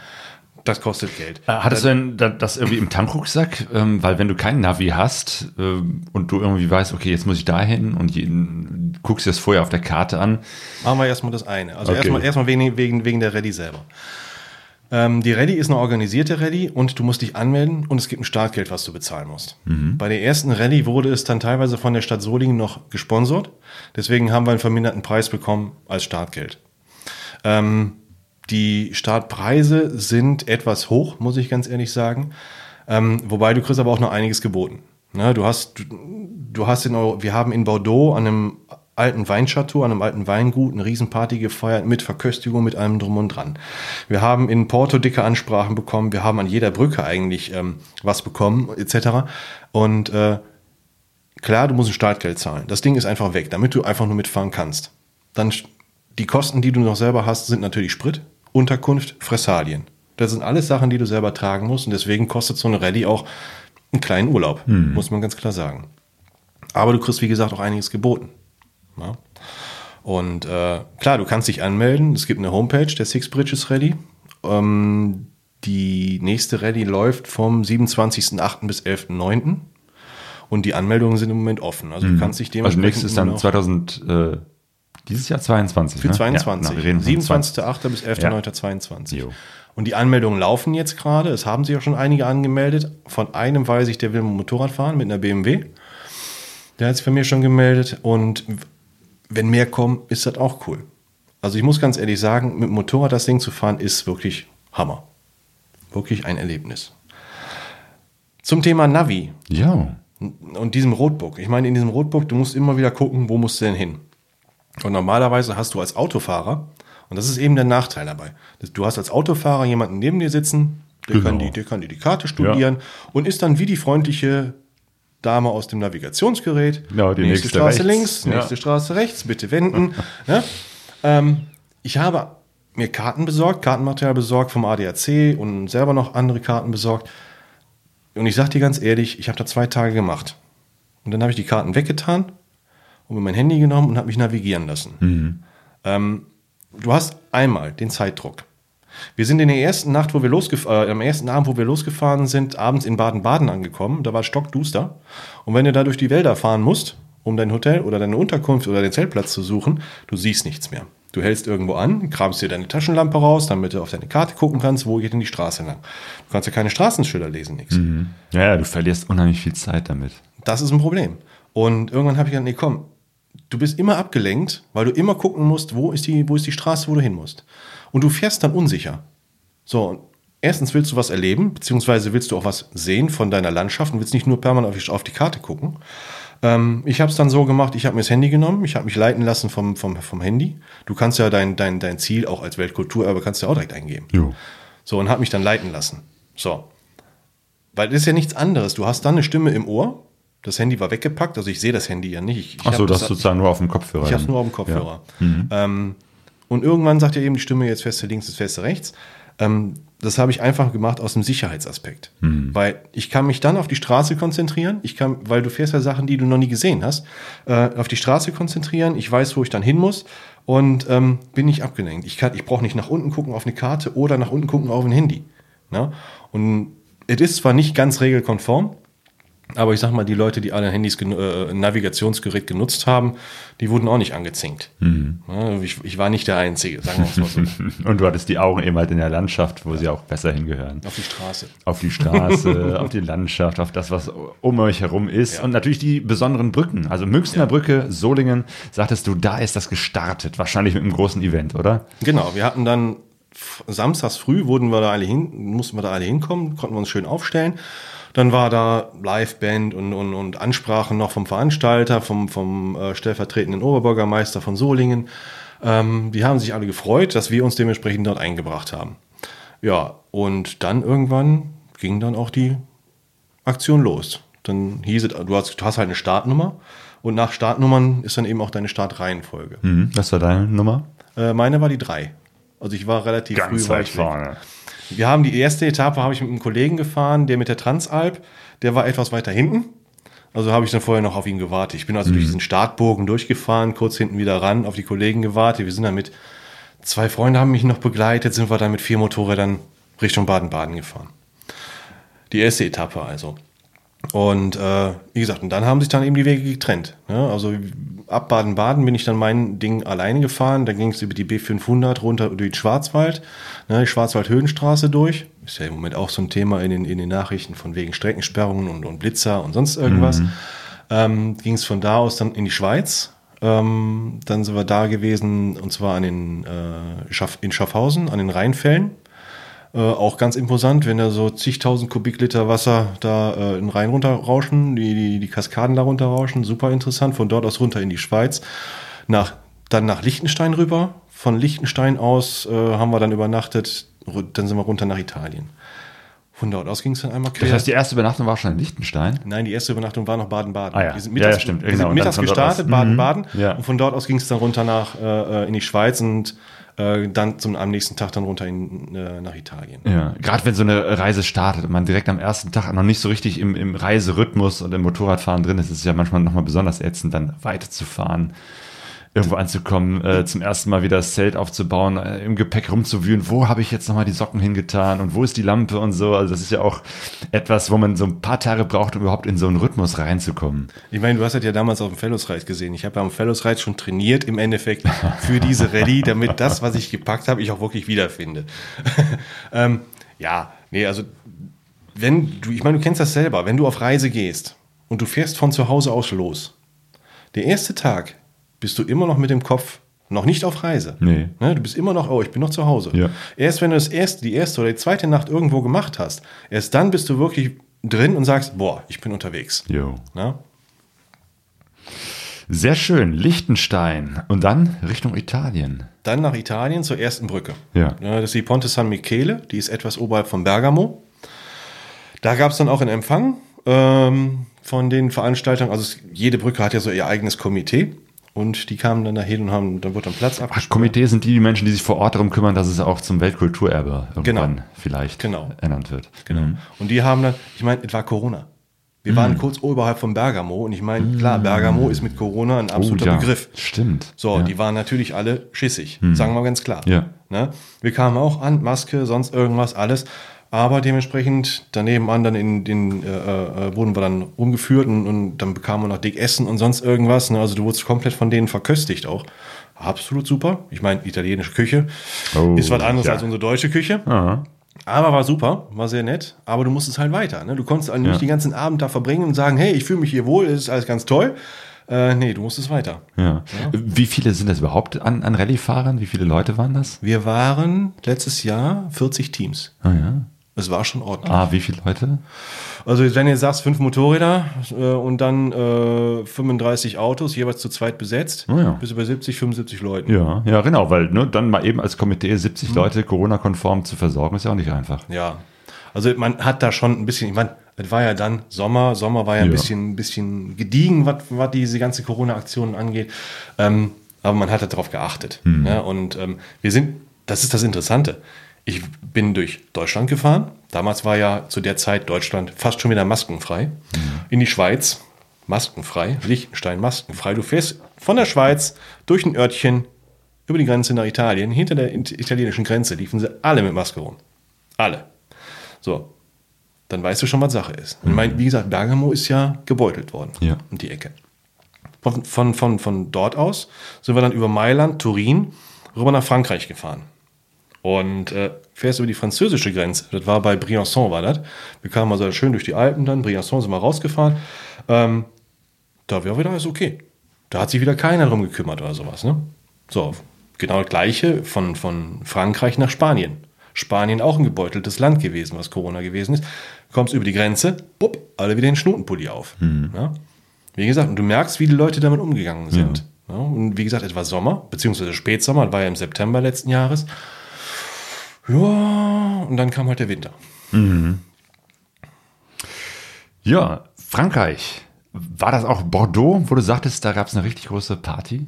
C: Das kostet Geld.
A: Äh, Hattest du denn da- das irgendwie im Tankrucksack? Ähm, weil wenn du keinen Navi hast ähm, und du irgendwie weißt, okay, jetzt muss ich dahin und jeden, guckst dir das vorher auf der Karte an.
C: Machen wir erstmal das eine. Also
A: Okay.
C: erstmal, erstmal wegen, wegen, wegen der Rallye selber. Ähm, die Rallye ist eine organisierte Rallye und du musst dich anmelden und es gibt ein Startgeld, was du bezahlen musst. Bei der ersten Rallye wurde es dann teilweise von der Stadt Solingen noch gesponsert. Deswegen haben wir einen verminderten Preis bekommen als Startgeld. Ähm, die Startpreise sind etwas hoch, muss ich ganz ehrlich sagen. Ähm, wobei du kriegst aber auch noch einiges geboten. Ne, du hast, du, du hast in, Euro- wir haben in Bordeaux an einem alten Weinchateau, an einem alten Weingut eine Riesenparty gefeiert mit Verköstigung, mit allem drum und dran. Wir haben in Porto dicke Ansprachen bekommen, wir haben an jeder Brücke eigentlich ähm, was bekommen, etc. Und äh, klar, du musst ein Startgeld zahlen. Das Ding ist einfach weg, damit du einfach nur mitfahren kannst. Dann die Kosten, die du noch selber hast, sind natürlich Sprit, Unterkunft, Fressalien. Das sind alles Sachen, die du selber tragen musst und deswegen kostet so eine Rallye auch einen kleinen Urlaub, muss man ganz klar sagen. Aber du kriegst, wie gesagt, auch einiges geboten. Ja? Und äh, klar, du kannst dich anmelden. Es gibt eine Homepage, der Six Bridges Rallye. Ähm, die nächste Rallye läuft vom 27.08. bis 11.09. Und die Anmeldungen sind im Moment offen. Also du kannst dich
A: Also
C: dementsprechend
A: nächstes ist dann
C: immer noch-
A: 2000, äh, dieses Jahr 22.
C: für
A: ne?
C: 22.
A: Ja, genau, wir reden von
C: 27.08. bis 11.09.22.
A: Jo.
C: Und die Anmeldungen laufen jetzt gerade. Es haben sich auch schon einige angemeldet. Von einem weiß ich, der will Motorrad fahren mit einer BMW. Der hat sich bei mir schon gemeldet. Und wenn mehr kommen, ist das auch cool. Also ich muss ganz ehrlich sagen, mit dem Motorrad das Ding zu fahren, ist wirklich Hammer. Wirklich ein Erlebnis. Zum Thema Navi
A: Ja.
C: und diesem Roadbook. Ich meine, in diesem Roadbook, du musst immer wieder gucken, wo musst du denn hin. Und normalerweise hast du als Autofahrer, und das ist eben der Nachteil dabei, dass du hast als Autofahrer jemanden neben dir sitzen, der,
A: Genau.
C: kann, die, der kann dir die Karte studieren und ist dann wie die freundliche Dame aus dem Navigationsgerät.
A: Genau, die
C: nächste,
A: nächste
C: Straße
A: rechts.
C: links,
A: Ja.
C: nächste Straße rechts, bitte wenden. ja? ähm, ich habe mir Karten besorgt, Kartenmaterial besorgt vom ADAC und selber noch andere Karten besorgt. Und ich sag dir ganz ehrlich, ich habe da zwei Tage gemacht. Und dann habe ich die Karten weggetan und mir mein Handy genommen und habe mich navigieren lassen. Ähm, du hast einmal den Zeitdruck. Wir sind in der ersten Nacht, wo wir losgefahren, äh, am ersten Abend, wo wir losgefahren sind, abends in Baden-Baden angekommen. Da war stockduster. Und wenn du da durch die Wälder fahren musst, um dein Hotel oder deine Unterkunft oder den Zeltplatz zu suchen, du siehst nichts mehr. Du hältst irgendwo an, kramst dir deine Taschenlampe raus, damit du auf deine Karte gucken kannst, wo geht denn die Straße lang. Du kannst ja keine Straßenschilder lesen, nichts.
A: Ja, ja, du verlierst unheimlich viel Zeit damit.
C: Das ist ein Problem. Und irgendwann habe ich gedacht, nee, komm, du bist immer abgelenkt, weil du immer gucken musst, wo ist die, wo ist die Straße, wo du hin musst. Und du fährst dann unsicher. So, erstens willst du was erleben, beziehungsweise willst du auch was sehen von deiner Landschaft und willst nicht nur permanent auf die, auf die Karte gucken. Ähm, ich habe es dann so gemacht, ich habe mir das Handy genommen, ich habe mich leiten lassen vom, vom, vom Handy. Du kannst ja dein, dein, dein Ziel auch als Weltkulturerbe kannst du ja auch direkt eingeben.
A: Jo.
C: So, und habe mich dann leiten lassen. So. Weil das ist ja nichts anderes. Du hast dann eine Stimme im Ohr. Das Handy war weggepackt, also ich sehe das Handy ja nicht. Ich,
A: Achso,
C: hab
A: das sozusagen nur auf dem Kopfhörer.
C: ich habe es nur auf dem Kopfhörer. Ähm, und irgendwann sagt ja eben die Stimme, jetzt feste links, jetzt feste rechts. Ähm, das habe ich einfach gemacht aus dem Sicherheitsaspekt. Weil ich kann mich dann auf die Straße konzentrieren. Ich kann, weil du fährst ja Sachen, die du noch nie gesehen hast, äh, auf die Straße konzentrieren. Ich weiß, wo ich dann hin muss und ähm, bin nicht abgelenkt. Ich, kann- ich brauche nicht nach unten gucken auf eine Karte oder nach unten gucken auf ein Handy. Ne? Und es ist zwar nicht ganz regelkonform, aber ich sag mal, die Leute, die alle Handys, äh, Navigationsgerät genutzt haben, die wurden auch nicht angezinkt. Ja, ich, ich war nicht der Einzige, sagen wir es mal so.
A: Und du hattest die Augen eben halt in der Landschaft, wo sie auch besser hingehören.
C: Auf die Straße.
A: Auf die Straße, auf die Landschaft, auf das, was um euch herum ist.
C: Ja.
A: Und natürlich die besonderen Brücken. Also Münchner Brücke, Solingen, sagtest du, da ist das gestartet. Wahrscheinlich mit einem großen Event, oder?
C: Genau, wir hatten dann samstags früh wurden wir da alle hin, mussten wir da alle hinkommen, konnten wir uns schön aufstellen. Dann war da Liveband und, und, und Ansprachen noch vom Veranstalter, vom, vom äh, stellvertretenden Oberbürgermeister von Solingen. Ähm, die haben sich alle gefreut, dass wir uns dementsprechend dort eingebracht haben. Ja, und dann irgendwann ging dann auch die Aktion los. Dann hieß es, du hast, du hast halt eine Startnummer und nach Startnummern ist dann eben auch deine Startreihenfolge.
A: Mhm. Was war deine Nummer?
C: Äh, meine war die drei. Also ich war relativ früh weit weg. Wir haben die erste Etappe habe ich mit einem Kollegen gefahren, der mit der Transalp, der war etwas weiter hinten. Also habe ich dann vorher noch auf ihn gewartet. Ich bin also durch diesen Startbogen durchgefahren, kurz hinten wieder ran, auf die Kollegen gewartet. Wir sind dann mit zwei Freunde haben mich noch begleitet, sind wir dann mit vier Motorrädern Richtung Baden-Baden gefahren. Die erste Etappe also. Und äh, wie gesagt, und dann haben sich dann eben die Wege getrennt. Ne? Also ab Baden-Baden bin ich dann mein Ding alleine gefahren. Dann ging es über die B500 runter durch den Schwarzwald, ne? die Schwarzwald-Höhenstraße durch. Ist ja im Moment auch so ein Thema in den, in den Nachrichten von wegen Streckensperrungen und, und Blitzer und sonst irgendwas. Ähm, ging es von da aus dann in die Schweiz. Ähm, dann sind wir da gewesen, und zwar an den, äh, Schaff, in Schaffhausen, an den Rheinfällen. Äh, auch ganz imposant, wenn da so zigtausend Kubikliter Wasser da äh, in den Rhein runterrauschen, die, die, die Kaskaden da runterrauschen. Super interessant. Von dort aus runter in die Schweiz. Nach, dann nach Liechtenstein rüber. Von Liechtenstein aus äh, haben wir dann übernachtet. Dann sind wir runter nach Italien. Von dort aus ging es dann einmal quer.
A: Das heißt, die erste Übernachtung war schon in Liechtenstein?
C: Nein, die erste Übernachtung war noch Baden-Baden.
A: Ah ja.
C: Wir sind mittags,
A: ja, stimmt.
C: Wir
A: Genau.
C: sind mittags gestartet. Baden-Baden.
A: Mhm. Ja.
C: Und von dort aus ging es dann runter nach, äh, in die Schweiz und äh, dann zum, am nächsten Tag dann runter in, äh, nach Italien.
A: Ja, gerade wenn so eine Reise startet und man direkt am ersten Tag noch nicht so richtig im, im Reiserhythmus und im Motorradfahren drin ist, ist es ja manchmal nochmal besonders ätzend, dann weiterzufahren, irgendwo anzukommen, äh, zum ersten Mal wieder das Zelt aufzubauen, äh, im Gepäck rumzuwühlen, wo habe ich jetzt nochmal die Socken hingetan und wo ist die Lampe und so. Also das ist ja auch etwas, wo man so ein paar Tage braucht, um überhaupt in so einen Rhythmus reinzukommen.
C: Ich meine, du hast das ja damals auf dem Fellows-Reis gesehen. Ich habe ja am Fellows-Reis schon trainiert im Endeffekt für diese Rallye, damit das, was ich gepackt habe, ich auch wirklich wiederfinde. ähm, ja, nee, also wenn du, ich meine, du kennst das selber, wenn du auf Reise gehst und du fährst von zu Hause aus los, der erste Tag bist du immer noch mit dem Kopf noch nicht auf Reise.
A: Nee.
C: Ne, du bist immer noch, oh, ich bin noch zu Hause.
A: Ja.
C: Erst wenn du das erste, die erste oder die zweite Nacht irgendwo gemacht hast, erst dann bist du wirklich drin und sagst, boah, ich bin unterwegs.
A: Jo.
C: Ne?
A: Sehr schön, Liechtenstein und dann Richtung Italien.
C: Dann nach Italien zur ersten Brücke.
A: Ja.
C: Das ist die Ponte San Michele, die ist etwas oberhalb von Bergamo. Da gab es dann auch einen Empfang ähm, von den Veranstaltern. Also es, jede Brücke hat ja so ihr eigenes Komitee. Und die kamen dann dahin und haben, dann wurde dann Platz
A: Ach,
C: abgesprochen.
A: Komitee sind die, die Menschen, die sich vor Ort darum kümmern, dass es auch zum Weltkulturerbe irgendwann
C: Genau.
A: vielleicht
C: Genau.
A: ernannt wird.
C: Genau.
A: Mhm.
C: Und die haben dann, ich meine, es war Corona. Wir waren kurz oberhalb von Bergamo und ich meine, klar, Bergamo ist mit Corona ein absoluter
A: Oh, ja.
C: Begriff.
A: Stimmt.
C: So,
A: ja.
C: die waren natürlich alle schissig, sagen wir ganz klar.
A: Ja.
C: Ne? Wir kamen auch an, Maske, sonst irgendwas, alles. Aber dementsprechend daneben an, dann in den, äh, äh, wurden wir dann rumgeführt und, und dann bekamen wir noch dick Essen und sonst irgendwas. Ne? Also du wurdest komplett von denen verköstigt auch. Absolut super. Ich meine, italienische Küche
A: Oh,
C: ist was anderes
A: ja.
C: als unsere deutsche Küche.
A: Aha.
C: Aber war super, war sehr nett. Aber du musstest halt weiter. Ne? Du konntest also nicht
A: Ja.
C: den ganzen Abend da verbringen und sagen, hey, ich fühle mich hier wohl, es ist alles ganz toll. Äh, nee, du musstest weiter.
A: Ja. Wie viele sind das überhaupt an, an Rallye-Fahrern? Wie viele Leute waren das?
C: Wir waren letztes Jahr 40 Teams.
A: Ah, ja.
C: Es war schon ordentlich.
A: Ah, wie viele Leute?
C: Also wenn jetzt sagst, fünf Motorräder äh, und dann äh, 35 Autos, jeweils zu zweit besetzt,
A: Oh ja.
C: bist du bei 70, 75 Leuten.
A: Ja, ja, genau, weil ne, dann mal eben als Komitee 70 Leute Corona-konform zu versorgen, ist ja auch nicht einfach.
C: Ja. Also man hat da schon ein bisschen, ich meine, es war ja dann Sommer, Sommer war ja ein
A: Ja.
C: bisschen, ein bisschen gediegen, was, was diese ganze Corona-Aktion angeht. Ähm, aber man hat darauf geachtet.
A: Mhm.
C: Ja, und ähm, wir sind, das ist das Interessante. Ich bin durch Deutschland gefahren. Damals war ja zu der Zeit Deutschland fast schon wieder maskenfrei.
A: Mhm.
C: In die Schweiz maskenfrei, Liechtenstein maskenfrei. Du fährst von der Schweiz durch ein Örtchen über die Grenze nach Italien. Hinter der it- italienischen Grenze liefen sie alle mit Maske rum. Alle. So, dann weißt du schon, was Sache ist. Und ich meine, wie gesagt, Bergamo ist ja gebeutelt worden.
A: Ja.
C: Um die Ecke. Von, von, von, von dort aus sind wir dann über Mailand, Turin, rüber nach Frankreich gefahren. Und äh, fährst über die französische Grenze. Das war bei Briançon, war das. Wir kamen also schön durch die Alpen dann. Briançon sind wir rausgefahren. Ähm, da wäre wieder alles okay. Da hat sich wieder keiner drum gekümmert oder sowas. Ne? So, genau das gleiche von, von Frankreich nach Spanien. Spanien auch ein gebeuteltes Land gewesen, was Corona gewesen ist. Kommst über die Grenze, bupp, alle wieder den Schnutenpulli auf. Ja? Wie gesagt, und du merkst, wie die Leute damit umgegangen sind. Ja. und wie gesagt, es war Sommer, beziehungsweise Spätsommer, das war ja im September letzten Jahres. Ja, und dann kam halt der Winter.
A: Ja, Frankreich. War das auch Bordeaux, wo du sagtest, da gab es eine richtig große Party?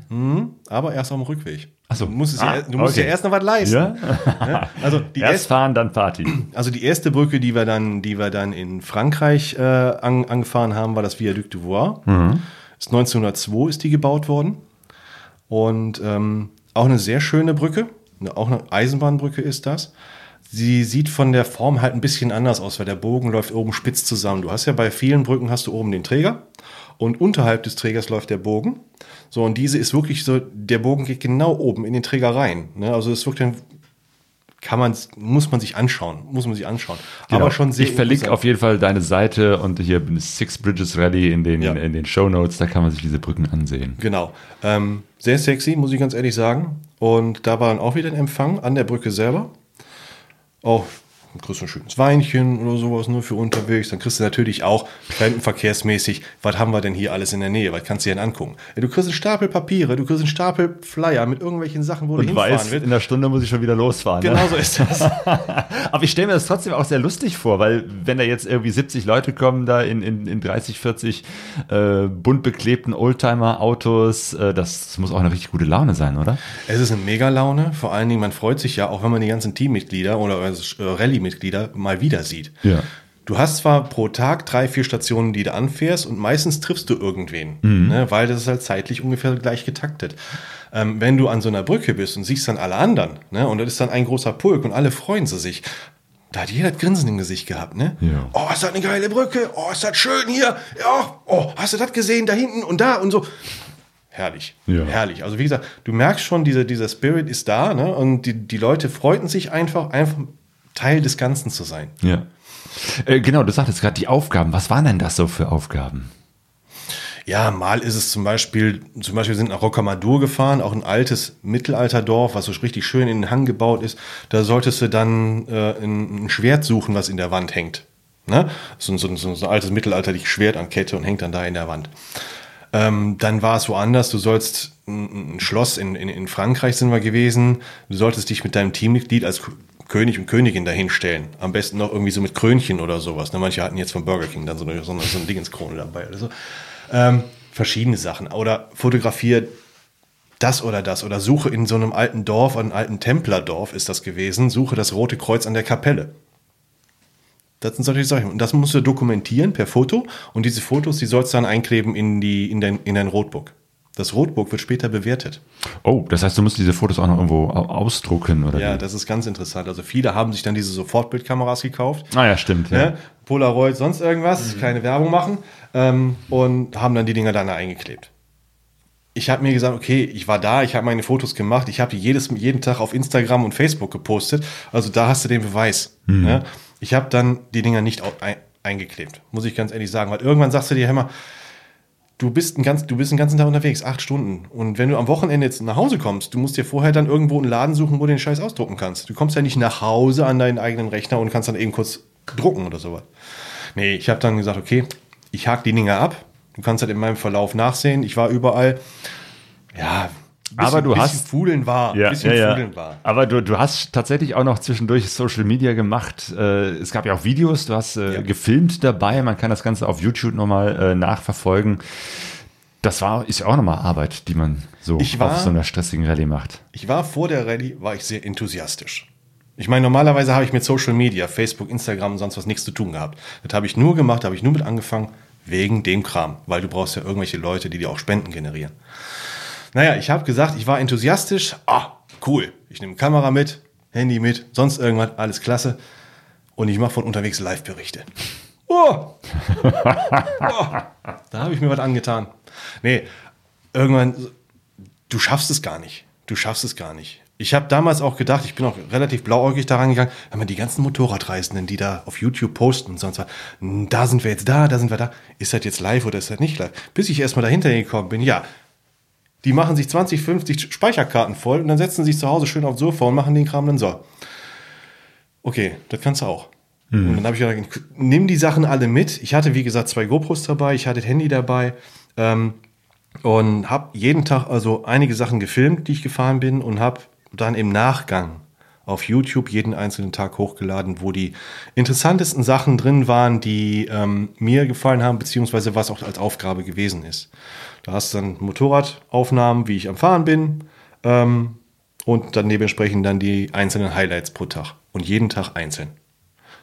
C: Aber erst auf dem Rückweg.
A: Ach so.
C: Du musst, es
A: Ah,
C: ja, du musst
A: okay.
C: ja erst noch was leisten.
A: Ja?
C: Ja? Also, die
A: Erst
C: erste,
A: fahren, dann Party.
C: also die erste Brücke, die wir dann, die wir dann in Frankreich äh, an, angefahren haben, war das Viaduc du Voir. Ist 1902 ist die gebaut worden. Und ähm, auch eine sehr schöne Brücke. Auch eine Eisenbahnbrücke ist das. Sie sieht von der Form halt ein bisschen anders aus, weil der Bogen läuft oben spitz zusammen. Du hast ja bei vielen Brücken hast du oben den Träger und unterhalb des Trägers läuft der Bogen. So, und diese ist wirklich so, der Bogen geht genau oben in den Träger rein. Ne? Also es wirkt dann kann man muss man sich anschauen, muss man sich anschauen.
A: Genau.
C: Aber schon sehr
A: Ich verlinke auf jeden Fall deine Seite und hier Six Bridges Rally in den,
C: Ja.
A: in den Show Notes, da kann man sich diese Brücken ansehen.
C: Genau. Ähm, sehr sexy, muss ich ganz ehrlich sagen. Und da war dann auch wieder ein Empfang an der Brücke selber. Auch dann kriegst du ein schönes Weinchen oder sowas nur für unterwegs. Dann kriegst du natürlich auch fremdenverkehrsmäßig, was haben wir denn hier alles in der Nähe? Was kannst du dir denn angucken? Ja, du kriegst einen Stapel Papiere, du kriegst einen Stapel Flyer mit irgendwelchen Sachen, wo du
A: Und
C: hinfahren
A: weiß,
C: willst.
A: in einer Stunde muss ich schon wieder losfahren.
C: Genau
A: Ne?
C: so ist das.
A: Aber ich stelle mir das trotzdem auch sehr lustig vor, weil wenn da jetzt irgendwie 70 Leute kommen, da in, in, in 30, 40 äh, bunt beklebten Oldtimer-Autos, äh, das, muss auch eine richtig gute Laune sein, oder?
C: Es ist eine Mega-Laune. Vor allen Dingen, man freut sich ja, auch wenn man die ganzen Teammitglieder oder äh, Rallye-Mitglieder mal wieder sieht.
A: Ja.
C: Du hast zwar pro Tag drei, vier Stationen, die du anfährst und meistens triffst du irgendwen, ne, weil das ist halt zeitlich ungefähr gleich getaktet. Ähm, wenn du an so einer Brücke bist und siehst dann alle anderen ne, und das ist dann ein großer Pulk und alle freuen sie sich, da hat jeder das Grinsen im Gesicht gehabt, ne?
A: Ja.
C: Oh, ist das eine geile Brücke? Oh, ist das schön hier? Ja, oh, hast du das gesehen? Da hinten und da und so. Herrlich.
A: Ja.
C: Herrlich. Also wie gesagt, du merkst schon, dieser, dieser Spirit ist da, ne? Und die, die Leute freuten sich einfach, einfach Teil des Ganzen zu sein.
A: Ja. Äh, genau, du sagtest gerade die Aufgaben. Was waren denn das so für Aufgaben?
C: Ja, mal ist es zum Beispiel, zum Beispiel sind nach Rocamadour gefahren, auch ein altes Mittelalterdorf, was so richtig schön in den Hang gebaut ist. Da solltest du dann äh, ein, ein Schwert suchen, was in der Wand hängt. Ne? So, so, so, so ein altes mittelalterliches Schwert an Kette und hängt dann da in der Wand. Ähm, dann war es woanders, du sollst ein, ein Schloss in, in, in Frankreich sind wir gewesen. Du solltest dich mit deinem Teammitglied als König und Königin dahinstellen. Am besten noch irgendwie so mit Krönchen oder sowas. Ne? Manche hatten jetzt von Burger King dann so eine, so eine, so eine Dingenskrone dabei oder so. Ähm, verschiedene Sachen. Oder fotografiert das oder das. Oder suche in so einem alten Dorf, einem alten Templerdorf ist das gewesen, suche das Rote Kreuz an der Kapelle. Das sind solche Sachen. Und das musst du dokumentieren per Foto. Und diese Fotos, die sollst du dann einkleben in, die, in, dein, in dein Rotbook. Das Rotbook wird später bewertet.
A: Oh, das heißt, du musst diese Fotos auch noch irgendwo au- ausdrucken, oder?
C: Ja,
A: wie?
C: das ist ganz interessant. Also viele haben sich dann diese Sofortbildkameras gekauft.
A: Ah ja, stimmt. Ja.
C: Ne? Polaroid, sonst irgendwas, keine Werbung machen. Ähm, und haben dann die Dinger dann da eingeklebt. Ich habe mir gesagt, okay, ich war da, ich habe meine Fotos gemacht, ich habe die jedes, jeden Tag auf Instagram und Facebook gepostet. Also da hast du den Beweis. Ne? Ich habe dann die Dinger nicht ein, eingeklebt, muss ich ganz ehrlich sagen. Weil irgendwann sagst du dir, hör mal, du bist, einen ganz, du bist den ganzen Tag unterwegs, acht Stunden. Und wenn du am Wochenende jetzt nach Hause kommst, du musst dir vorher dann irgendwo einen Laden suchen, wo du den Scheiß ausdrucken kannst. Du kommst ja nicht nach Hause an deinen eigenen Rechner und kannst dann eben kurz drucken oder sowas. Nee, ich habe dann gesagt, okay, ich hake die Dinger ab. Du kannst halt in meinem Verlauf nachsehen. Ich war überall. Ja, bisschen,
A: Aber du
C: bisschen
A: hast-
C: Fudeln war.
A: Ja,
C: bisschen
A: ja, ja.
C: War.
A: Aber du, du hast tatsächlich auch noch zwischendurch Social Media gemacht. Äh, es gab ja auch Videos, du hast äh,
C: Ja.
A: gefilmt dabei. Man kann das Ganze auf YouTube nochmal äh, nachverfolgen. Das war, ist ja auch nochmal Arbeit, die man so
C: war-
A: auf so einer stressigen Rallye macht.
C: Ich war vor der Rallye, war ich sehr enthusiastisch. Ich meine, normalerweise habe ich mit Social Media, Facebook, Instagram und sonst was nichts zu tun gehabt. Das habe ich nur gemacht, habe ich nur mit angefangen, wegen dem Kram. Weil du brauchst ja irgendwelche Leute, die dir auch Spenden generieren. Naja, ich habe gesagt, ich war enthusiastisch. Ah, cool. Ich nehme Kamera mit, Handy mit, sonst irgendwas, alles klasse. Und ich mache von unterwegs Live-Berichte. Oh. oh. Da habe ich mir was angetan. Nee, irgendwann, du schaffst es gar nicht. Du schaffst es gar nicht. Ich habe damals auch gedacht, ich bin auch relativ blauäugig daran gegangen, wenn man die ganzen Motorradreisenden, die da auf YouTube posten und sonst was, "Hm, da sind wir jetzt da, da sind wir da, ist das jetzt live oder ist das nicht live? Bis ich erstmal dahinter gekommen bin, ja, die machen sich 20, 50 Speicherkarten voll und dann setzen sie sich zu Hause schön aufs Sofa und machen den Kram dann so. Okay, das kannst du auch. Und dann habe ich gedacht, nimm die Sachen alle mit. Ich hatte, wie gesagt, zwei GoPros dabei, ich hatte das Handy dabei ähm, und habe jeden Tag also einige Sachen gefilmt, die ich gefahren bin und habe dann im Nachgang auf YouTube jeden einzelnen Tag hochgeladen, wo die interessantesten Sachen drin waren, die ähm, mir gefallen haben, beziehungsweise was auch als Aufgabe gewesen ist. Da hast du dann Motorradaufnahmen, wie ich am Fahren bin, ähm, und dann dementsprechend dann die einzelnen Highlights pro Tag und jeden Tag einzeln.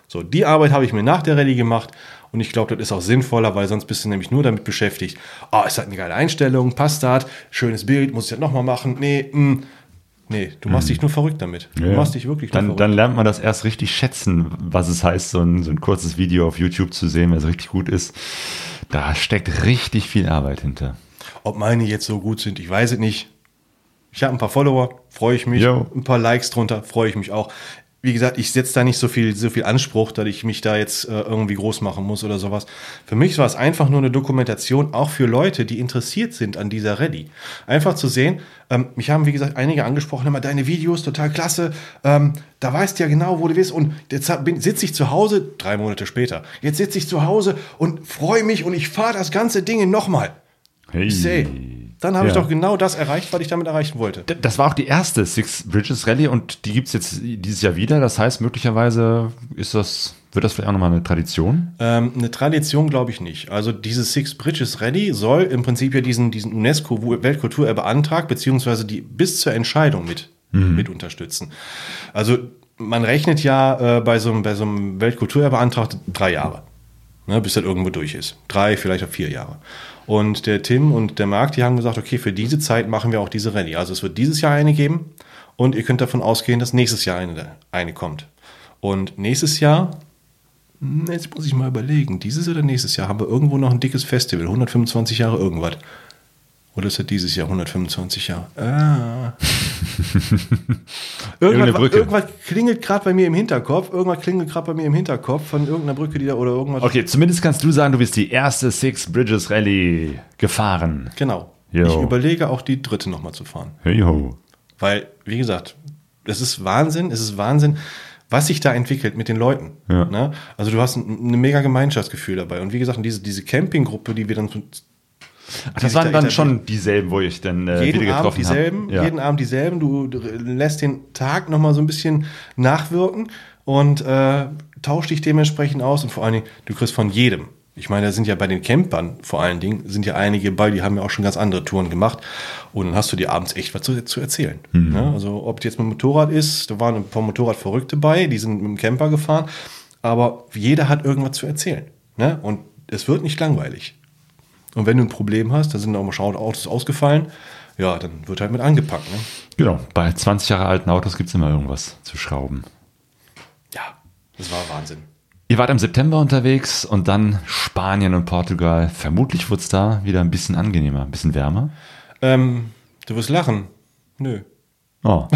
C: So, die Arbeit habe ich mir nach der Rallye gemacht und ich glaube, das ist auch sinnvoller, weil sonst bist du nämlich nur damit beschäftigt. Ah, ist das eine geile Einstellung, passt das, schönes Bild, muss ich das nochmal machen? Nee, mh, Nee, du machst dich nur verrückt damit. Du
A: Ja.
C: machst dich wirklich
A: dann,
C: verrückt.
A: dann lernt man das erst richtig schätzen, was es heißt, so ein, so ein kurzes Video auf YouTube zu sehen, wenn es richtig gut ist. Da steckt richtig viel Arbeit hinter.
C: Ob meine jetzt so gut sind, ich weiß es nicht. Ich habe ein paar Follower, freue ich mich.
A: Jo.
C: Ein paar Likes drunter, freue ich mich auch. Wie gesagt, ich setze da nicht so viel, so viel Anspruch, dass ich mich da jetzt äh, irgendwie groß machen muss oder sowas. Für mich war es einfach nur eine Dokumentation, auch für Leute, die interessiert sind an dieser Rallye. Einfach zu sehen, ähm, mich haben, wie gesagt, einige angesprochen, immer deine Videos, total klasse. Ähm, da weißt du ja genau, wo du bist. Und jetzt sitze ich zu Hause, drei Monate später, jetzt sitze ich zu Hause und freue mich und ich fahre das ganze Ding nochmal.
A: Hey.
C: Ich sehe, dann habe ich
A: Ja.
C: doch genau das erreicht, was ich damit erreichen wollte.
A: Das war auch die erste Six Bridges Rallye und die gibt's jetzt dieses Jahr wieder. Das heißt, möglicherweise ist das, wird das vielleicht auch nochmal eine Tradition?
C: Ähm, eine Tradition glaube ich nicht. Also dieses Six Bridges Rally soll im Prinzip ja diesen, diesen UNESCO-Weltkulturerbe beantragt, beziehungsweise die bis zur Entscheidung mit, mit unterstützen. Also man rechnet ja äh, bei, so einem, bei so einem Weltkulturerbeantrag drei Jahre, ne, bis das irgendwo durch ist. Drei, vielleicht auch vier Jahre. Und der Tim und der Marc, die haben gesagt, okay, für diese Zeit machen wir auch diese Rallye. Also es wird dieses Jahr eine geben und ihr könnt davon ausgehen, dass nächstes Jahr eine, eine kommt. Und nächstes Jahr hm, Jetzt muss ich mal überlegen. Dieses oder nächstes Jahr haben wir irgendwo noch ein dickes Festival. 125 Jahre irgendwas. Oder ist das dieses Jahr 125 Jahre? Ah. Irgendwas,
A: Brücke.
C: irgendwas klingelt gerade bei mir im Hinterkopf. Irgendwas klingelt gerade bei mir im Hinterkopf von irgendeiner Brücke, die da oder irgendwas.
A: Okay, zumindest kannst du sagen, du bist die erste Six Bridges Rallye gefahren.
C: Genau.
A: Jo.
C: Ich überlege auch die dritte nochmal zu fahren.
A: Hey ho.
C: Weil, wie gesagt, es ist Wahnsinn, es ist Wahnsinn, was sich da entwickelt mit den Leuten.
A: Ja.
C: Ne? Also du hast ein, ein mega Gemeinschaftsgefühl dabei. Und wie gesagt, diese, diese Campinggruppe, die wir dann so
A: Ach, das waren
C: da
A: dann schon dieselben, wo ich dann äh,
C: jeden
A: wieder
C: Abend
A: getroffen
C: dieselben,
A: habe. Ja.
C: jeden Abend dieselben. Du lässt den Tag nochmal so ein bisschen nachwirken und äh, tauschst dich dementsprechend aus und vor allen Dingen, du kriegst von jedem. Ich meine, da sind ja bei den Campern vor allen Dingen, sind ja einige bei, die haben ja auch schon ganz andere Touren gemacht. Und dann hast du dir abends echt was zu, zu erzählen.
A: Mhm.
C: Ne? Also, ob jetzt mit dem Motorrad ist, da waren ein paar Motorradverrückte bei, die sind mit dem Camper gefahren. Aber jeder hat irgendwas zu erzählen. Ne? Und es wird nicht langweilig. Und wenn du ein Problem hast, da sind auch mal schaut Autos ausgefallen, ja, dann wird halt mit angepackt. Ne?
A: Genau, bei 20 Jahre alten Autos gibt es immer irgendwas zu schrauben.
C: Ja, das war Wahnsinn.
A: Ihr wart im September unterwegs und dann Spanien und Portugal. Vermutlich wurde es da wieder ein bisschen angenehmer, ein bisschen wärmer.
C: Ähm, du wirst lachen. Nö.
A: Oh,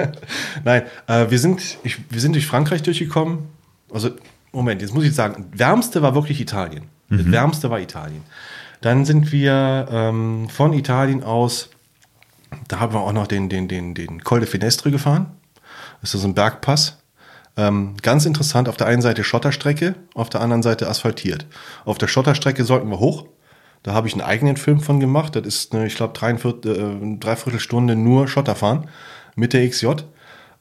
C: Nein, äh, wir, sind, ich, wir sind durch Frankreich durchgekommen. Also, Moment, jetzt muss ich sagen, wärmste war wirklich Italien. Das wärmste war Italien. Dann sind wir ähm, von Italien aus, da haben wir auch noch den, den, den, den Col de Finestre gefahren. Das ist so ein Bergpass. Ähm, ganz interessant, auf der einen Seite Schotterstrecke, auf der anderen Seite asphaltiert. Auf der Schotterstrecke sollten wir hoch. Da habe ich einen eigenen Film von gemacht. Das ist, eine, ich glaube, äh, dreiviertel Stunde nur Schotterfahren mit der XJ.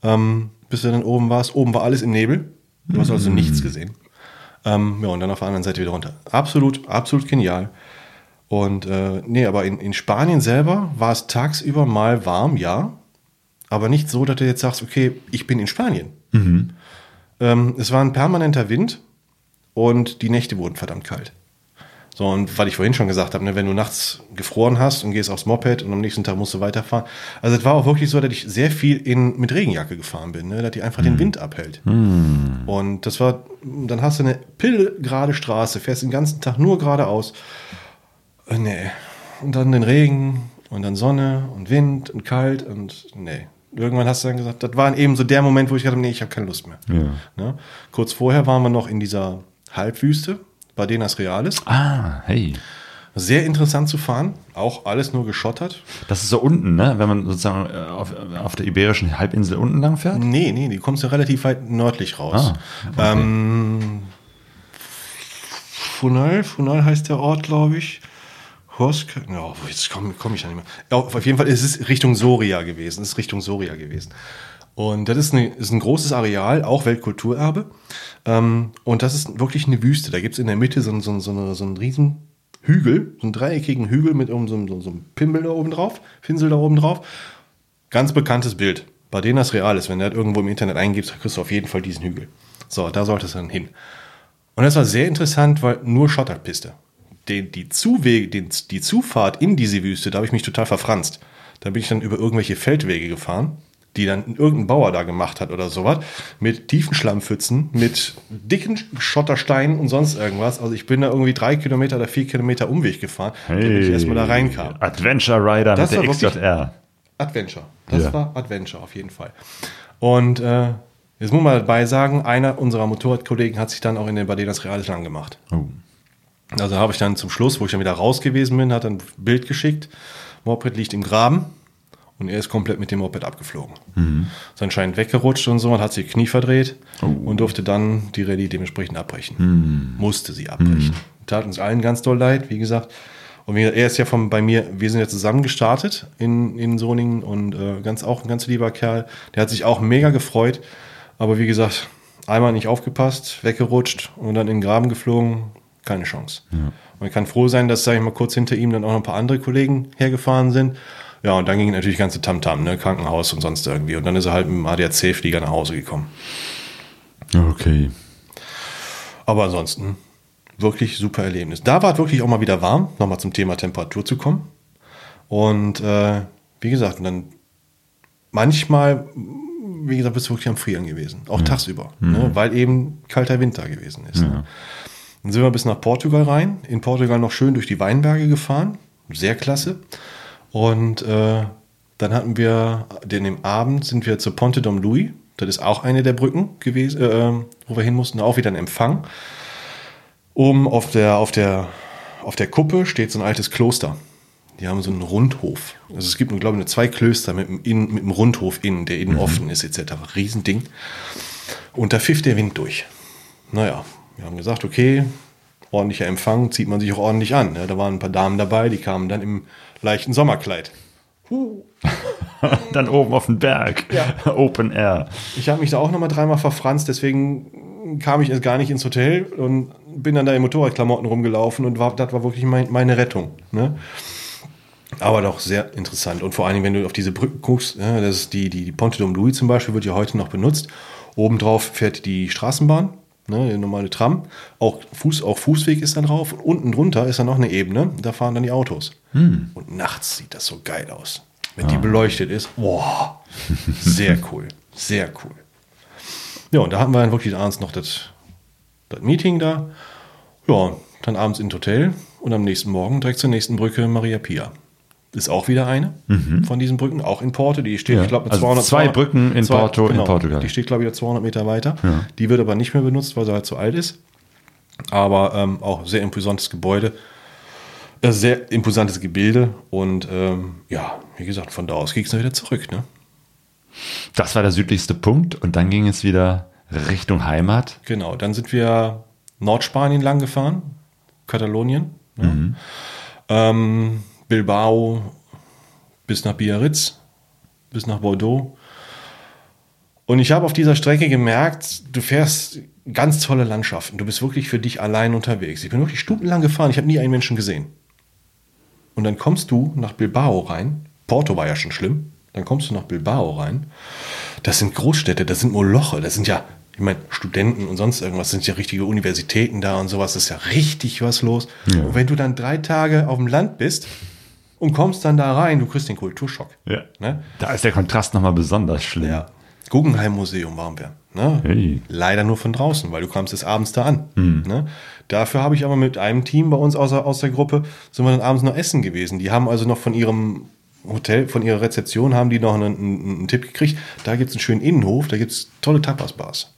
C: Ähm, bis du dann oben warst. Oben war alles im Nebel. Du hast also nichts gesehen. Ähm, ja, und dann auf der anderen Seite wieder runter. Absolut, absolut genial. Und äh, nee, aber in, in Spanien selber war es tagsüber mal warm, ja. Aber nicht so, dass du jetzt sagst, okay, ich bin in Spanien. Ähm, es war ein permanenter Wind und die Nächte wurden verdammt kalt. So, und weil ich vorhin schon gesagt habe, ne, wenn du nachts gefroren hast und gehst aufs Moped und am nächsten Tag musst du weiterfahren. Also es war auch wirklich so, dass ich sehr viel in, mit Regenjacke gefahren bin, ne, dass die einfach den Wind abhält. Und das war, dann hast du eine pillgerade Straße, fährst den ganzen Tag nur geradeaus. Äh, Nee. Und dann den Regen und dann Sonne und Wind und kalt und nee. Irgendwann hast du dann gesagt, das war eben so der Moment, wo ich gedacht habe, nee, ich habe keine Lust mehr.
A: Ja.
C: Ne? Kurz vorher waren wir noch in dieser Halbwüste, Badenas Reales.
A: ah, hey.
C: Sehr interessant zu fahren, auch alles nur geschottert.
A: Das ist so unten, ne? Wenn man sozusagen äh, auf, auf der iberischen Halbinsel unten lang fährt.
C: Nee, nee, die kommst ja relativ weit nördlich raus.
A: Ah,
C: ähm, Funal, Funal heißt der Ort, glaube ich. Horsk, ja, jetzt komme komm ich da nicht mehr. Auf jeden Fall ist es Richtung Soria gewesen. Es ist Richtung Soria gewesen. Und das ist, eine, ist ein großes Areal, auch Weltkulturerbe. Ähm, und das ist wirklich eine Wüste. Da gibt es in der Mitte so, so, so, eine, so einen riesen Hügel, so einen dreieckigen Hügel mit um, so, einem Pimmel da oben drauf, Pinsel da oben drauf. Ganz bekanntes Bild. Badenas Reales, wenn du das irgendwo im Internet eingibst, kriegst du auf jeden Fall diesen Hügel. So, da solltest du dann hin. Und das war sehr interessant, weil nur Schotterpiste. Die, die, Zuwege, den, die Zufahrt in diese Wüste, da habe ich mich total verfranst. Da bin ich dann über irgendwelche Feldwege gefahren, die dann irgendein Bauer da gemacht hat oder sowas, mit tiefen Schlammpfützen, mit dicken Schottersteinen und sonst irgendwas. Also ich bin da irgendwie drei Kilometer oder vier Kilometer Umweg gefahren, damit ich erstmal da reinkam.
A: Adventure Rider
C: Das
A: mit der XJR.
C: Adventure. Das
A: Ja.
C: war Adventure auf jeden Fall. Und äh, jetzt muss man dabei sagen, einer unserer Motorradkollegen hat sich dann auch in den Badenas Reales lang gemacht.
A: Oh.
C: Also habe ich dann zum Schluss, wo ich dann wieder raus gewesen bin, hat ein Bild geschickt. Moped liegt im Graben und er ist komplett mit dem Moped abgeflogen. Ist anscheinend weggerutscht und so und hat sich Knie verdreht und durfte dann die Rallye dementsprechend abbrechen. Musste sie abbrechen. Tat uns allen ganz doll leid, wie gesagt. Und wie gesagt, er ist ja von bei mir, wir sind ja zusammen gestartet in, in Soningen und äh, ganz auch ein ganz lieber Kerl. Der hat sich auch mega gefreut. Aber wie gesagt, einmal nicht aufgepasst, weggerutscht und dann in den Graben geflogen. Keine Chance. Man kann froh sein, dass, sag ich mal, kurz hinter ihm dann auch noch ein paar andere Kollegen hergefahren sind. Ja, und dann ging natürlich ganze Tamtam, ne? Krankenhaus und sonst irgendwie. Und dann ist er halt mit dem ADAC-Flieger nach Hause gekommen.
A: Okay.
C: Aber ansonsten wirklich super Erlebnis. Da war es wirklich auch mal wieder warm, nochmal zum Thema Temperatur zu kommen. Und äh, wie gesagt, und dann manchmal, wie gesagt, bist du wirklich am Frieren gewesen. Auch tagsüber, ne? weil eben kalter Winter gewesen ist. Ne? Dann sind wir bis nach Portugal rein. In Portugal noch schön durch die Weinberge gefahren. Sehr klasse. Und äh, dann hatten wir, den im Abend sind wir zur Ponte Dom Louis. Das ist auch eine der Brücken gewesen, äh, wo wir hin mussten. Auch wieder ein Empfang. Oben auf der, auf der, auf der Kuppe steht so ein altes Kloster. Die haben so einen Rundhof. Also es gibt, glaube ich, nur zwei Klöster mit einem, Innen, mit einem Rundhof innen, der innen offen ist, etc. Riesending. Und da pfifft der Wind durch. Naja, wir haben gesagt, okay, ordentlicher Empfang, zieht man sich auch ordentlich an. ne? Da waren ein paar Damen dabei, die kamen dann im leichten Sommerkleid.
A: Dann oben auf dem Berg. Open Air.
C: Ich habe mich da auch noch mal dreimal verfranst, deswegen kam ich erst gar nicht ins Hotel und bin dann da in Motorradklamotten rumgelaufen und war, das war wirklich mein, meine Rettung. Ne? Aber doch sehr interessant. Und vor allen Dingen, wenn du auf diese Brücken guckst, ja, das ist die, die, die Ponte Dom Louis zum Beispiel, wird ja heute noch benutzt. Obendrauf fährt die Straßenbahn, ne, die normale Tram. Auch, Fuß, auch Fußweg ist dann drauf. Und unten drunter ist dann noch eine Ebene, da fahren dann die Autos. Und nachts sieht das so geil aus. Wenn die beleuchtet ist, boah, sehr cool. Sehr cool. Ja, und da hatten wir dann wirklich abends noch das, das Meeting da. Ja, dann abends ins Hotel und am nächsten Morgen direkt zur nächsten Brücke Maria Pia. Ist auch wieder eine von diesen Brücken, auch in Porto. Die steht,
A: Ja,
C: ich glaube, mit
A: also
C: 200
A: zwei Brücken in Porto, in Portugal.
C: Die steht, glaube ich, 200 Meter weiter. Die wird aber nicht mehr benutzt, weil sie halt zu alt ist. Aber ähm, auch sehr imposantes Gebäude. Äh, Sehr imposantes Gebilde. Und ähm, ja, wie gesagt, von da aus ging es dann wieder zurück. Ne?
A: Das war der südlichste Punkt und dann ging es wieder Richtung Heimat.
C: Genau, dann sind wir Nordspanien lang gefahren, Katalonien, ne? ähm, Bilbao bis nach Biarritz, bis nach Bordeaux. Und ich habe auf dieser Strecke gemerkt, du fährst ganz tolle Landschaften. Du bist wirklich für dich allein unterwegs. Ich bin wirklich stundenlang gefahren, ich habe nie einen Menschen gesehen. Und dann kommst du nach Bilbao rein. Porto war ja schon schlimm. Dann kommst du nach Bilbao rein. Das sind Großstädte, das sind Moloche, das sind ja, ich meine, Studenten und sonst irgendwas, das sind ja richtige Universitäten da und sowas, das ist ja richtig was los. Und wenn du dann drei Tage auf dem Land bist und kommst dann da rein, du kriegst den Kulturschock.
A: Ja.
C: Ne?
A: Da ist der Kontrast nochmal besonders schlimm.
C: Ja. Guggenheim Museum waren wir. Ne?
A: Hey.
C: Leider nur von draußen, weil du kamst des Abends da an. Ne? Dafür habe ich aber mit einem Team bei uns aus, der- aus der Gruppe, sind wir dann abends noch essen gewesen. Die haben also noch von ihrem Hotel, von ihrer Rezeption, haben die noch einen, einen, einen Tipp gekriegt. Da gibt es einen schönen Innenhof, da gibt es tolle Tapas-Bars.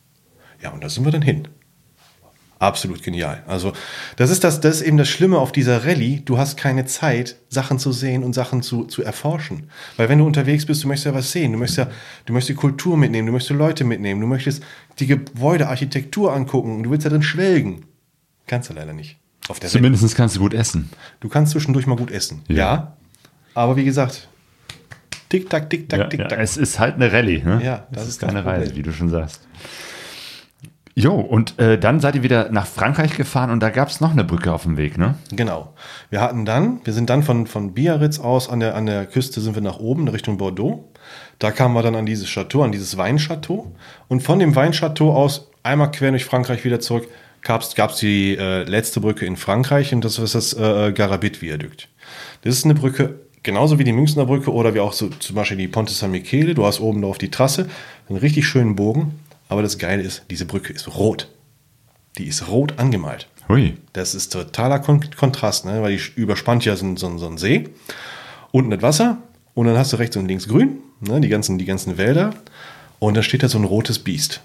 C: Ja, und da sind wir dann hin. Absolut genial. Also, das ist, das, das ist eben das Schlimme auf dieser Rallye. Du hast keine Zeit, Sachen zu sehen und Sachen zu, zu erforschen. Weil wenn du unterwegs bist, du möchtest ja was sehen. Du möchtest ja, du möchtest die Kultur mitnehmen, du möchtest Leute mitnehmen, du möchtest die Gebäude, Architektur angucken, du willst da drin schwelgen. Kannst du leider nicht. Auf der.
A: Zumindest kannst du gut essen.
C: Du kannst zwischendurch mal gut essen.
A: Ja.
C: Ja. Aber wie gesagt, tick, tack, tick, tack,
A: Ja,
C: tick,
A: ja,
C: tack.
A: es ist halt eine Rallye. Ne?
C: Ja,
A: das
C: das
A: ist
C: ist
A: keine. Reise, wie du schon sagst. Jo, und äh, dann seid ihr wieder nach Frankreich gefahren und da gab es noch eine Brücke auf dem Weg, ne?
C: Genau. Wir hatten dann, wir sind dann von, von Biarritz aus an der, an der Küste sind wir nach oben Richtung Bordeaux. Da kamen wir dann an dieses Chateau, an dieses Weinchateau. Und von dem Weinchateau aus einmal quer durch Frankreich wieder zurück gab es die äh, letzte Brücke in Frankreich und das ist das äh, Garabit-Viadukt. Das ist eine Brücke genauso wie die Münchner Brücke oder wie auch so zum Beispiel die Ponte San Michele. Du hast oben auf die Trasse einen richtig schönen Bogen. Aber das Geile ist, diese Brücke ist rot. Die ist rot angemalt.
A: Hui.
C: Das ist totaler Kon Kontrast, ne? weil die überspannt ja so, so, so ein See. Unten das Wasser und dann hast du rechts und links grün, ne? die, ganzen, die ganzen Wälder. Und dann steht da so ein rotes Biest.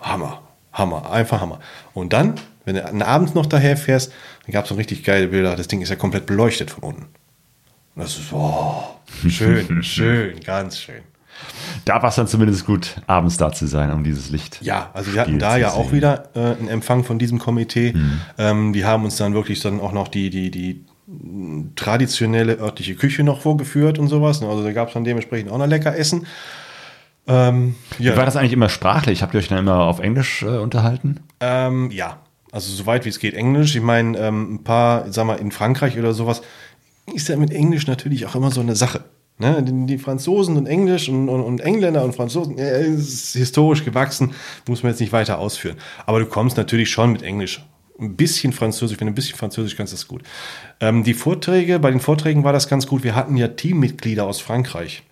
C: Hammer, Hammer, einfach Hammer. Und dann, wenn du abends noch daher fährst, dann gab es so richtig geile Bilder. Das Ding ist ja komplett beleuchtet von unten. Und das ist, oh, schön, schön, ganz schön.
A: Da war es dann zumindest gut, abends da zu sein, um dieses Licht.
C: Ja, also wir hatten da ja auch wieder äh, einen Empfang von diesem Komitee. Mhm. Ähm, die haben uns dann wirklich dann auch noch die, die, die traditionelle örtliche Küche noch vorgeführt und sowas. Also da gab es dann dementsprechend auch noch lecker Essen.
A: Ähm, ja. Wie war das eigentlich immer sprachlich? Habt ihr euch dann immer auf Englisch äh, unterhalten?
C: Ähm, ja, also soweit wie es geht Englisch. Ich meine, ähm, ein paar, sag mal, in Frankreich oder sowas ist ja mit Englisch natürlich auch immer so eine Sache. Ne? Die, Franzosen und Englisch und, und, und Engländer und Franzosen, äh, ist historisch gewachsen, muss man jetzt nicht weiter ausführen. Aber du kommst natürlich schon mit Englisch. Ein bisschen Französisch, wenn du ein bisschen Französisch kannst, ist gut. Ähm, die Vorträge, bei den Vorträgen war das ganz gut. Wir hatten ja Teammitglieder aus Frankreich.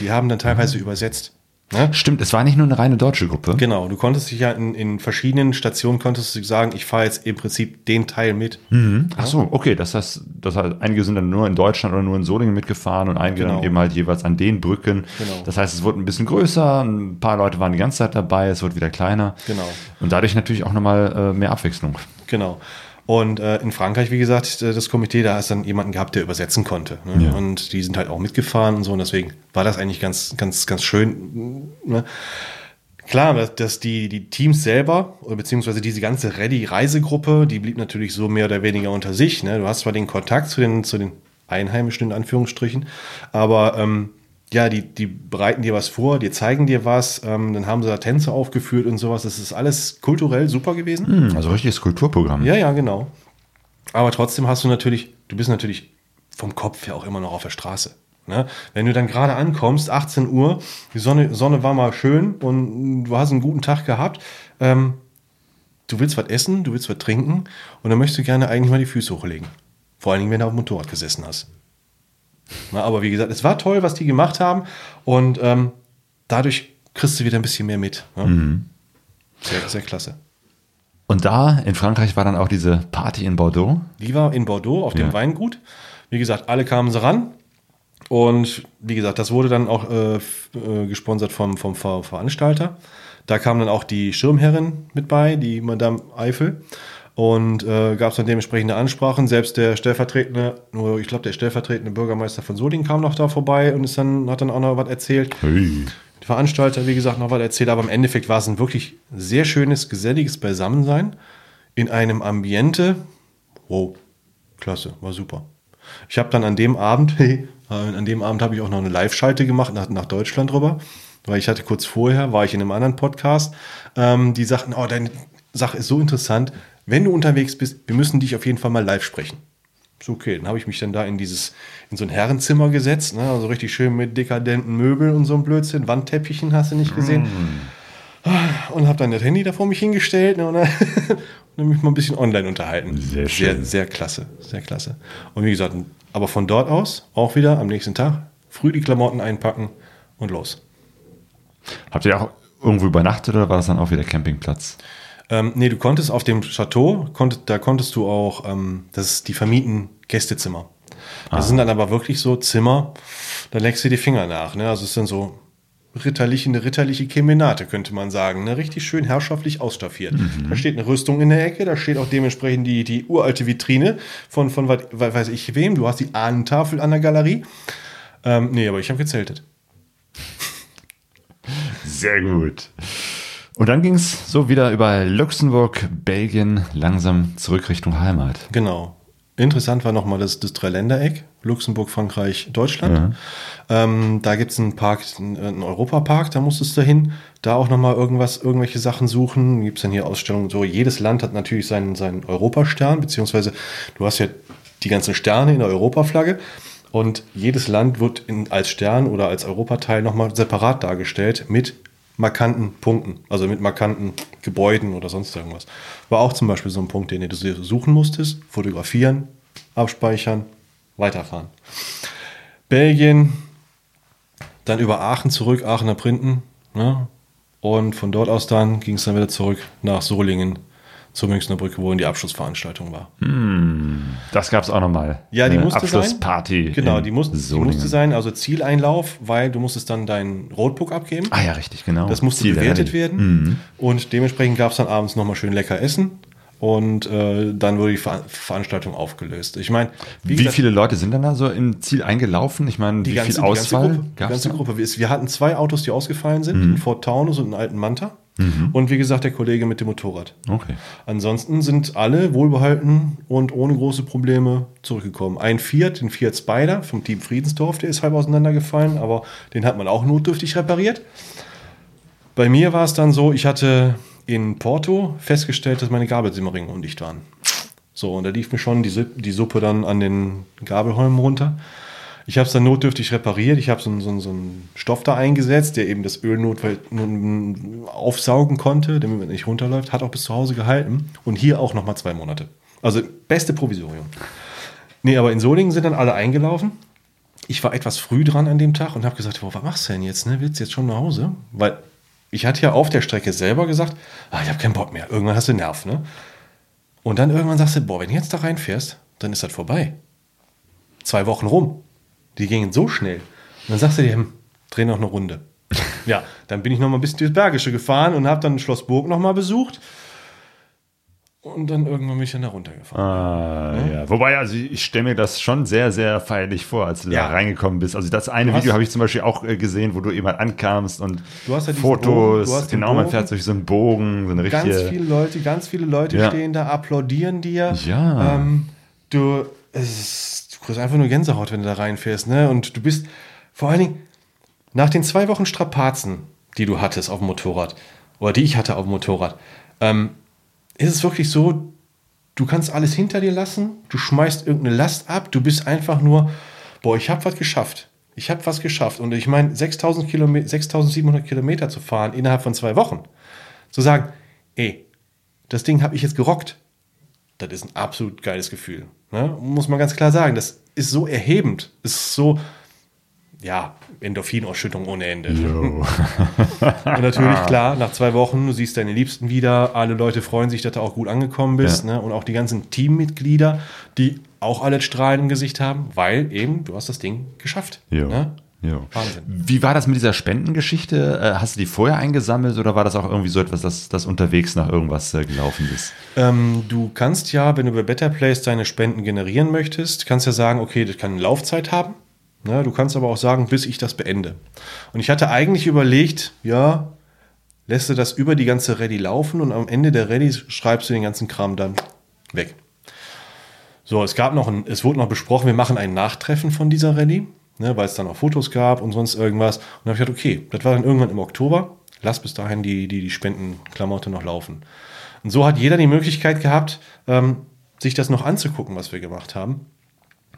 C: Die haben dann teilweise mhm. übersetzt.
A: Ne? Stimmt, es war nicht nur eine reine deutsche Gruppe.
C: Genau, du konntest dich ja in, in verschiedenen Stationen konntest du sagen, ich fahre jetzt im Prinzip den Teil mit.
A: Mhm. Ach so, okay, das heißt, das heißt, einige sind dann nur in Deutschland oder nur in Solingen mitgefahren und einige genau. dann eben halt jeweils an den Brücken. Genau. Das heißt, es wurde ein bisschen größer, ein paar Leute waren die ganze Zeit dabei, es wurde wieder kleiner.
C: Genau.
A: Und dadurch natürlich auch nochmal äh, mehr Abwechslung.
C: Genau. Und äh, in Frankreich, wie gesagt, äh, das Komitee, da hast dann jemanden gehabt, der übersetzen konnte. Ne? Ja. Und die sind halt auch mitgefahren und so. Und deswegen war das eigentlich ganz, ganz, ganz schön. Ne? Klar, dass die, die Teams selber, beziehungsweise diese ganze Ready-Reisegruppe, die blieb natürlich so mehr oder weniger unter sich. Ne? Du hast zwar den Kontakt zu den, zu den Einheimischen in Anführungsstrichen, aber ähm, ja, die, die bereiten dir was vor, die zeigen dir was, ähm, dann haben sie da Tänze aufgeführt und sowas. Das ist alles kulturell super gewesen.
A: Hm, also richtiges Kulturprogramm.
C: Ja, ja, genau. Aber trotzdem hast du natürlich, du bist natürlich vom Kopf her auch immer noch auf der Straße. Ne? Wenn du dann gerade ankommst, 18 Uhr, die Sonne, Sonne war mal schön und du hast einen guten Tag gehabt, ähm, du willst was essen, du willst was trinken und dann möchtest du gerne eigentlich mal die Füße hochlegen. Vor allen Dingen, wenn du auf dem Motorrad gesessen hast. Na, aber wie gesagt, es war toll, was die gemacht haben und ähm, dadurch kriegst du wieder ein bisschen mehr mit. Ne? Mhm. Sehr, sehr klasse.
A: Und da in Frankreich war dann auch diese Party in Bordeaux?
C: Die war in Bordeaux auf dem ja. Weingut. Wie gesagt, alle kamen sie ran. Und wie gesagt, das wurde dann auch äh, äh gesponsert vom, vom Ver Veranstalter. Da kam dann auch die Schirmherrin mit bei, die Madame Eifel. Und äh, gab es dann dementsprechende Ansprachen. Selbst der stellvertretende, nur ich glaube, der stellvertretende Bürgermeister von Solingen kam noch da vorbei und ist dann, hat dann auch noch was erzählt. Hey. Die Veranstalter, wie gesagt, noch was erzählt, aber im Endeffekt war es ein wirklich sehr schönes, geselliges Beisammensein in einem Ambiente. Wow, klasse, war super. Ich habe dann an dem Abend, hey, an dem Abend habe ich auch noch eine Live-Schalte gemacht nach, nach Deutschland rüber, weil ich hatte kurz vorher, war ich in einem anderen Podcast, ähm, die sagten, oh, deine Sache ist so interessant, wenn du unterwegs bist, wir müssen dich auf jeden Fall mal live sprechen. Ist okay, dann habe ich mich dann da in dieses, in so ein Herrenzimmer gesetzt, ne? also richtig schön mit dekadenten Möbeln und so ein Blödsinn, Wandteppichen hast du nicht gesehen. Mm. Und habe dann das Handy da vor mich hingestellt ne? und dann, und mich mal ein bisschen online unterhalten.
A: Sehr schön.
C: Sehr, sehr klasse, sehr klasse. Und wie gesagt, aber von dort aus auch wieder am nächsten Tag früh die Klamotten einpacken und los.
A: Habt ihr auch irgendwo übernachtet oder war das dann auch wieder Campingplatz?
C: Ähm, nee, du konntest auf dem Chateau, konnt, da konntest du auch, ähm, das ist die vermieten Gästezimmer. Das ah. sind dann aber wirklich so Zimmer, da leckst du die Finger nach. Ne? Also es sind so ritterliche, eine ritterliche Kemenate, könnte man sagen. Ne? Richtig schön herrschaftlich ausstaffiert. Mhm. Da steht eine Rüstung in der Ecke, da steht auch dementsprechend die, die uralte Vitrine von, von was, weiß ich wem. Du hast die Ahnentafel an der Galerie. Ähm, nee, aber ich habe gezeltet.
A: Sehr gut. Und dann ging es so wieder über Luxemburg, Belgien, langsam zurück Richtung Heimat.
C: Genau. Interessant war nochmal das, das Dreiländereck, Luxemburg, Frankreich, Deutschland. Ja. Ähm, da gibt es einen Park, einen Europapark, da musstest du hin. Da auch nochmal irgendwas, irgendwelche Sachen suchen. Gibt es dann hier Ausstellungen. So, jedes Land hat natürlich seinen, seinen Europastern, beziehungsweise du hast ja die ganzen Sterne in der Europaflagge. Und jedes Land wird in, als Stern oder als Europateil nochmal separat dargestellt mit markanten Punkten, also mit markanten Gebäuden oder sonst irgendwas. War auch zum Beispiel so ein Punkt, den du suchen musstest, fotografieren, abspeichern, weiterfahren. Belgien, dann über Aachen zurück, Aachener Printen. Ne? Und von dort aus dann ging es dann wieder zurück nach Solingen zur Münchner Brücke, wo die Abschlussveranstaltung war.
A: Das gab es auch nochmal.
C: Ja, die musste
A: Abschlussparty.
C: sein. Genau,
A: in
C: die, muss, die musste sein, also Zieleinlauf, weil du musstest dann dein Roadbook abgeben.
A: Ah ja, richtig, genau.
C: Das musste
A: Ziel
C: bewertet werden. Und dementsprechend gab es dann abends nochmal schön lecker Essen. Und äh, dann wurde die Ver Veranstaltung aufgelöst. Ich meine,
A: Wie,
C: gesagt,
A: viele Leute sind dann da so im Ziel eingelaufen? Ich meine, wie
C: die ganze,
A: viel
C: die ganze
A: Auswahl
C: Gruppe, die
A: gab's
C: ganze? Gruppe. Wir, wir hatten zwei Autos, die ausgefallen sind,
A: Mhm.
C: einen Ford Taunus und einen alten Manta. Und wie gesagt, der Kollege mit dem Motorrad.
A: Okay.
C: Ansonsten sind alle wohlbehalten und ohne große Probleme zurückgekommen. Ein Fiat, den Fiat Spider vom Team Friedensdorf, der ist halb auseinandergefallen, aber den hat man auch notdürftig repariert. Bei mir war es dann so, ich hatte in Porto festgestellt, dass meine Gabelsimmeringe undicht waren. So, und da lief mir schon die, die Suppe dann an den Gabelholmen runter. Ich habe es dann notdürftig repariert. Ich habe so, einen- so, so einen Stoff da eingesetzt, der eben das Öl nun aufsaugen konnte, damit man nicht runterläuft. Hat auch bis zu Hause gehalten. Und hier auch nochmal zwei Monate. Also beste Provisorium. Nee, aber in Solingen sind dann alle eingelaufen. Ich war etwas früh dran an dem Tag und habe gesagt, boah, was machst du denn jetzt? Ne? Willst du jetzt schon nach Hause? Weil ich hatte ja auf der Strecke selber gesagt, ah, ich habe keinen Bock mehr. Irgendwann hast du Nerv, ne? Und dann irgendwann sagst du, boah, wenn du jetzt da reinfährst, dann ist das vorbei. Zwei Wochen rum. Die gingen so schnell. Und dann sagst du dir, hm, dreh noch eine Runde. ja, dann bin ich noch mal ein bisschen durchs Bergische gefahren und habe dann Schloss Burg noch mal besucht. Und dann irgendwann bin ich dann da runtergefahren.
A: Ah, ja. Wobei, also ich stelle mir das schon sehr, sehr feierlich vor, als du
C: Ja.
A: da reingekommen bist. Also das eine Video habe ich zum Beispiel auch äh, gesehen, wo du eben halt ankamst und
C: Du hast ja diesen
A: Fotos,
C: Bogen, du
A: genau, man
C: Bogen.
A: fährt durch so einen Bogen, so eine
C: Ganz
A: richtige...
C: viele Leute, ganz viele Leute
A: Ja.
C: stehen da, applaudieren dir.
A: Ja.
C: Ähm, du, es ist, du kriegst einfach nur Gänsehaut, wenn du da reinfährst. Ne? Und du bist vor allen Dingen nach den zwei Wochen Strapazen, die du hattest auf dem Motorrad, oder die ich hatte auf dem Motorrad, ähm, ist es wirklich so, du kannst alles hinter dir lassen, du schmeißt irgendeine Last ab, du bist einfach nur, boah, ich habe was geschafft. Ich habe was geschafft. Und ich meine, 6000 Kilometer, 6700 Kilometer zu fahren innerhalb von zwei Wochen. Zu sagen, ey, das Ding habe ich jetzt gerockt. Das ist ein absolut geiles Gefühl. Ne? Muss man ganz klar sagen. Das ist so erhebend. Ist so, ja, Endorphinausschüttung ohne Ende. Und natürlich, klar, nach zwei Wochen, du siehst deine Liebsten wieder, alle Leute freuen sich, dass du auch gut angekommen bist.
A: Ja.
C: Ne? Und auch die ganzen Teammitglieder, die auch alle Strahlen im Gesicht haben, weil eben, du hast das Ding geschafft. Ne?
A: Jo.
C: Wahnsinn.
A: Wie war das mit dieser Spendengeschichte? Äh, Hast du die vorher eingesammelt oder war das auch irgendwie so etwas, das, das unterwegs nach irgendwas äh, gelaufen ist?
C: Ähm, du kannst ja, wenn du bei Better Place deine Spenden generieren möchtest, kannst ja sagen, okay, das kann eine Laufzeit haben. Ne? Du kannst aber auch sagen, bis ich das beende. Und ich hatte eigentlich überlegt, ja, lässt du das über die ganze Rallye laufen und am Ende der Rallye schreibst du den ganzen Kram dann weg. So, es gab noch ein, es wurde noch besprochen, wir machen ein Nachtreffen von dieser Rallye, ne, weil es dann auch Fotos gab und sonst irgendwas. Und dann habe ich gedacht, okay, das war dann irgendwann im Oktober. Lass bis dahin die, die, die Spendenklamotte noch laufen. Und so hat jeder die Möglichkeit gehabt, ähm, sich das noch anzugucken, was wir gemacht haben.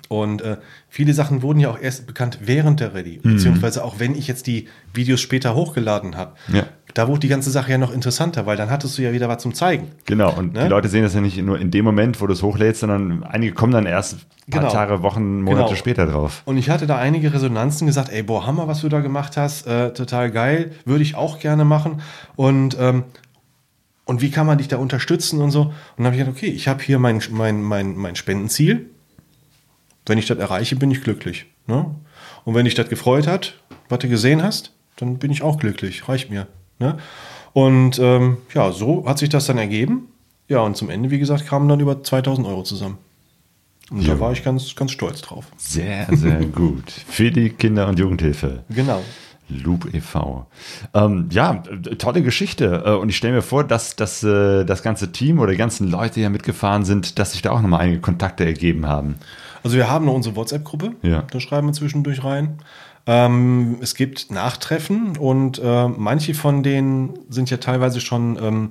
C: Und äh, viele Sachen wurden ja auch erst bekannt während der Rallye, beziehungsweise auch wenn ich jetzt die Videos später hochgeladen habe.
A: Ja.
C: Da wurde die ganze Sache ja noch interessanter, weil dann hattest du ja wieder was zum Zeigen.
A: Genau, und
C: Ne?
A: die Leute sehen das ja nicht nur in dem Moment, wo du es hochlädst, sondern einige kommen dann erst paar
C: Genau.
A: Tage, Wochen, Monate
C: Genau.
A: später drauf.
C: Und ich hatte da einige Resonanzen gesagt, ey, boah, Hammer, was du da gemacht hast, äh, total geil, würde ich auch gerne machen. Und, ähm, und wie kann man dich da unterstützen und so? Und dann habe ich gedacht, okay, ich habe hier mein, mein, mein, mein Spendenziel. Wenn ich das erreiche, bin ich glücklich. Ne? Und wenn dich das gefreut hat, was du gesehen hast, dann bin ich auch glücklich. Reicht mir. Ne? Und ähm, ja, so hat sich das dann ergeben. Ja, und zum Ende, wie gesagt, kamen dann über 2000 Euro zusammen. Und
A: Ja.
C: da war ich ganz, ganz stolz drauf.
A: Sehr, sehr gut. Für die Kinder- und Jugendhilfe.
C: Genau.
A: Loop e.V. Ähm, ja, tolle Geschichte. Äh, Und ich stelle mir vor, dass, dass äh, das ganze Team oder die ganzen Leute, die ja mitgefahren sind, dass sich da auch nochmal einige Kontakte ergeben haben.
C: Also wir haben noch unsere WhatsApp-Gruppe,
A: Ja.
C: da schreiben wir zwischendurch rein. Ähm, es gibt Nachtreffen und äh, manche von denen sind ja teilweise schon ähm,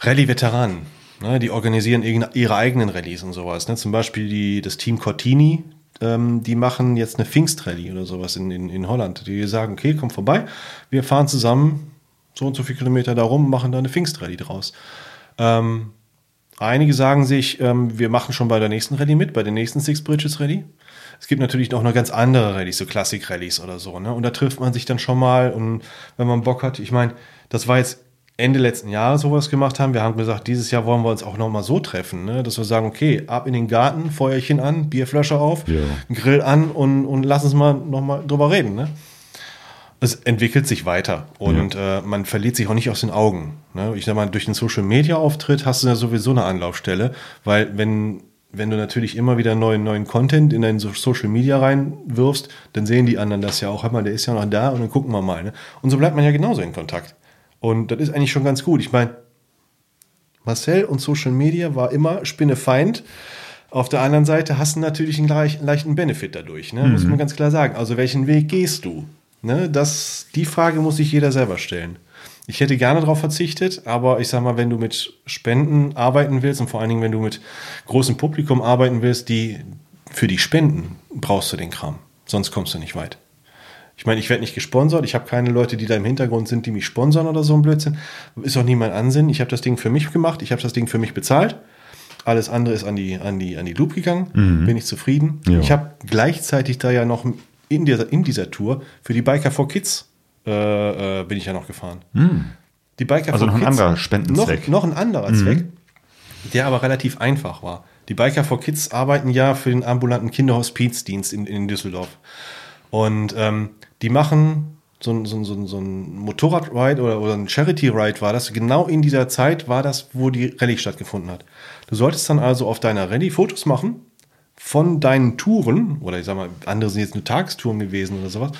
C: Rallye-Veteranen. Ne? Die organisieren ihre eigenen Rallyes und sowas. Ne? Zum Beispiel die, das Team Cortini, ähm, die machen jetzt eine Pfingstrallye oder sowas in, in, in Holland. Die sagen, okay, komm vorbei, wir fahren zusammen so und so viele Kilometer da rum, machen da eine Pfingstrallye draus. Ähm, Einige sagen sich, ähm, wir machen schon bei der nächsten Rallye mit, bei der nächsten Six Bridges Rallye. Es gibt natürlich auch noch ganz andere Rallyes, so Klassik-Rallyes oder so. Ne? Und da trifft man sich dann schon mal und wenn man Bock hat, ich meine, das war jetzt Ende letzten Jahres sowas gemacht haben. Wir haben gesagt, dieses Jahr wollen wir uns auch noch mal so treffen, ne? dass wir sagen, okay, ab in den Garten, Feuerchen an, Bierflasche auf,
A: Ja.
C: Grill an und, und lass uns mal noch mal drüber reden. Ne? Es entwickelt sich weiter und äh, man verliert sich auch nicht aus den Augen. Ne? Ich sag mal, durch den Social Media Auftritt hast du ja sowieso eine Anlaufstelle, weil wenn wenn du natürlich immer wieder neuen, neuen Content in deinen So- Social Media reinwirfst, dann sehen die anderen das ja auch. Hör mal, der ist ja noch da und dann gucken wir mal. Ne? Und so bleibt man ja genauso in Kontakt. Und das ist eigentlich schon ganz gut. Ich meine, Marcel und Social Media war immer Spinnefeind. Auf der anderen Seite hast du natürlich einen leichten Benefit dadurch, ne? muss man ganz klar sagen. Also welchen Weg gehst du? Ne? Das, die Frage muss sich jeder selber stellen. Ich hätte gerne darauf verzichtet, aber ich sag mal, wenn du mit Spenden arbeiten willst und vor allen Dingen, wenn du mit großem Publikum arbeiten willst, die für die Spenden brauchst du den Kram. Sonst kommst du nicht weit. Ich meine, ich werde nicht gesponsert, ich habe keine Leute, die da im Hintergrund sind, die mich sponsern oder so ein Blödsinn. Ist auch nie mein Ansinn. Ich habe das Ding für mich gemacht, ich habe das Ding für mich bezahlt. Alles andere ist an die, an die, an die Loop gegangen. Bin ich zufrieden.
A: Ja.
C: Ich habe gleichzeitig da ja noch in dieser, in dieser Tour für die Biker for Kids äh, äh, bin ich ja noch gefahren. Die Biker
A: Also
C: for
A: noch ein
C: Kids-
A: anderer Spendenzweck.
C: Noch, noch ein anderer Zweck, der aber relativ einfach war. Die Biker for Kids arbeiten ja für den ambulanten Kinderhospizdienst in, in Düsseldorf. Und ähm, die machen so ein, so ein, so ein, so ein Motorrad-Ride oder, oder ein Charity-Ride war das. Genau in dieser Zeit war das, wo die Rallye stattgefunden hat. Du solltest dann also auf deiner Rallye Fotos machen von deinen Touren, oder ich sag mal, andere sind jetzt nur Tagestouren gewesen oder sowas,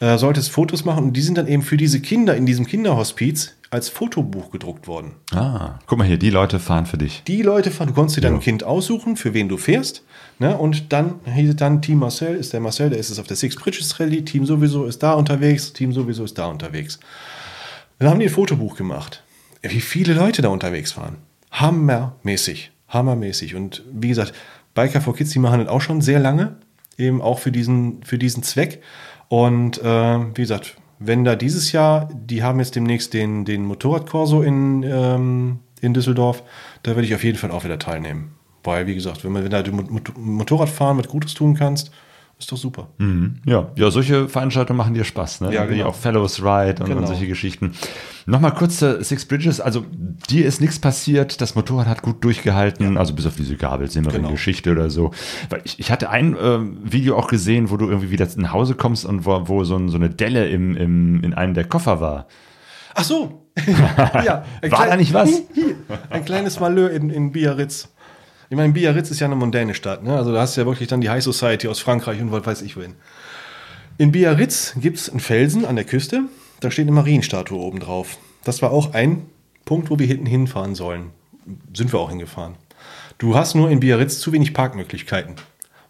C: äh, solltest Fotos machen und die sind dann eben für diese Kinder in diesem Kinderhospiz als Fotobuch gedruckt worden.
A: Ah, guck mal hier, die Leute fahren für dich.
C: Die Leute, fahren- du konntest dir dein Kind aussuchen, für wen du fährst. Ne? Und dann hieß es dann, Team Marcel ist der Marcel, der ist jetzt auf der Six Bridges Rallye, Team sowieso ist da unterwegs, Team sowieso ist da unterwegs. Dann haben die ein Fotobuch gemacht. Wie viele Leute da unterwegs waren. Hammermäßig. Hammermäßig. Und wie gesagt, Biker for Kids, die machen das auch schon sehr lange. Eben auch für diesen, für diesen Zweck. Und äh, wie gesagt, wenn da dieses Jahr, die haben jetzt demnächst den, den Motorradkorso in, ähm, in Düsseldorf, da werde ich auf jeden Fall auch wieder teilnehmen. Weil, wie gesagt, wenn man wenn du Motorradfahren was Gutes tun kannst, ist doch super.
A: Ja, ja, solche Veranstaltungen machen dir Spaß, ne?
C: Ja, genau.
A: auch Fellows Ride und,
C: Genau.
A: und solche Geschichten. Nochmal kurz zu Six Bridges, also dir ist nichts passiert, das Motorrad hat gut durchgehalten, also bis auf diese Gabelsimmerin
C: Genau.
A: Geschichte oder so. Weil ich, ich hatte ein ähm, Video auch gesehen, wo du irgendwie wieder nach Hause kommst und wo, wo so, ein, so eine Delle im, im, in einem der Koffer war.
C: Ach so. ja,
A: War da nicht was?
C: Ein kleines Malheur in, in Biarritz. Ich meine, Biarritz ist ja eine mondäne Stadt. Ne? Also da hast du ja wirklich dann die High Society aus Frankreich und was weiß ich wohin. In Biarritz gibt es einen Felsen an der Küste. Da steht eine Marienstatue oben drauf. Das war auch ein Punkt, wo wir hinten hinfahren sollen. Sind wir auch hingefahren. Du hast nur in Biarritz zu wenig Parkmöglichkeiten.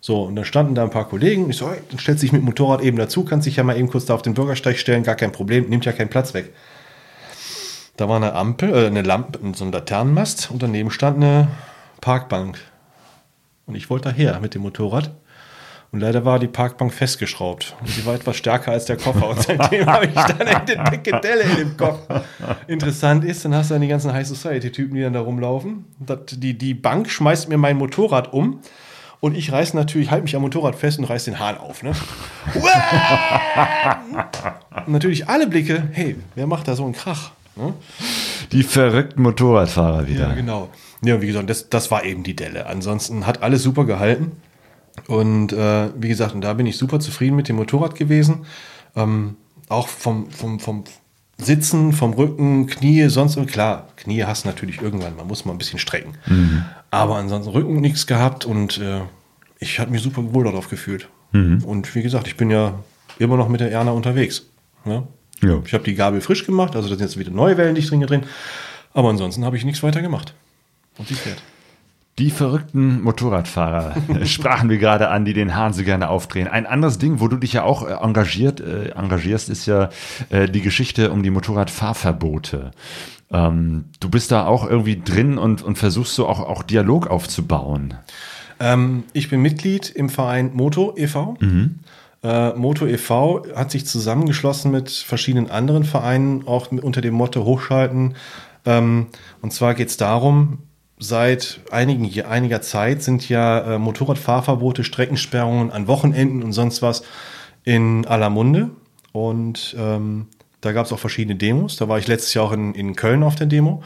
C: So, und dann standen da ein paar Kollegen. Ich so, hey, dann stellst du dich mit dem Motorrad eben dazu, kannst dich ja mal eben kurz da auf den Bürgersteig stellen, gar kein Problem, nimmt ja keinen Platz weg. Da war eine Ampel, äh, eine Lampe, so ein Laternenmast und daneben stand eine Parkbank. Und ich wollte daher mit dem Motorrad. Und leider war die Parkbank festgeschraubt. Und sie war etwas stärker als der Koffer. Und seitdem habe ich dann eine dicke Delle in dem Kopf. Interessant ist, dann hast du dann die ganzen High Society-Typen, die dann da rumlaufen. Das, die, die Bank schmeißt mir mein Motorrad um. Und ich reiß natürlich, halte mich am Motorrad fest und reiß den Hahn auf. Ne? und natürlich alle Blicke, hey, wer macht da so einen Krach? Ne?
A: Die verrückten Motorradfahrer wieder.
C: Ja, genau. Ja, wie gesagt, das, das war eben die Delle. Ansonsten hat alles super gehalten. Und äh, wie gesagt, und da bin ich super zufrieden mit dem Motorrad gewesen. Ähm, auch vom, vom, vom Sitzen, vom Rücken, Knie, sonst und klar, Knie hast du natürlich irgendwann, man muss mal ein bisschen strecken. Aber ansonsten Rücken nichts gehabt und äh, ich hatte mich super wohl darauf gefühlt. Und wie gesagt, ich bin ja immer noch mit der Erna unterwegs. Ne?
A: Ja.
C: Ich habe die Gabel frisch gemacht, also da sind jetzt wieder neue Wellen dicht drin drin. Aber ansonsten habe ich nichts weiter gemacht. Und sie fährt.
A: Die verrückten Motorradfahrer sprachen wir gerade an, die den Hahn so gerne aufdrehen. Ein anderes Ding, wo du dich ja auch äh, engagiert, äh, engagierst, ist ja äh, die Geschichte um die Motorradfahrverbote. Ähm, du bist da auch irgendwie drin und, und versuchst so auch, auch Dialog aufzubauen.
C: Ähm, ich bin Mitglied im Verein Moto e.V. Äh, Moto e.V. hat sich zusammengeschlossen mit verschiedenen anderen Vereinen, auch unter dem Motto Hochschalten. Ähm, und zwar geht es darum, seit einigen, einiger Zeit sind ja äh, Motorradfahrverbote, Streckensperrungen an Wochenenden und sonst was in aller Munde. Und ähm, da gab es auch verschiedene Demos. Da war ich letztes Jahr auch in, in Köln auf der Demo.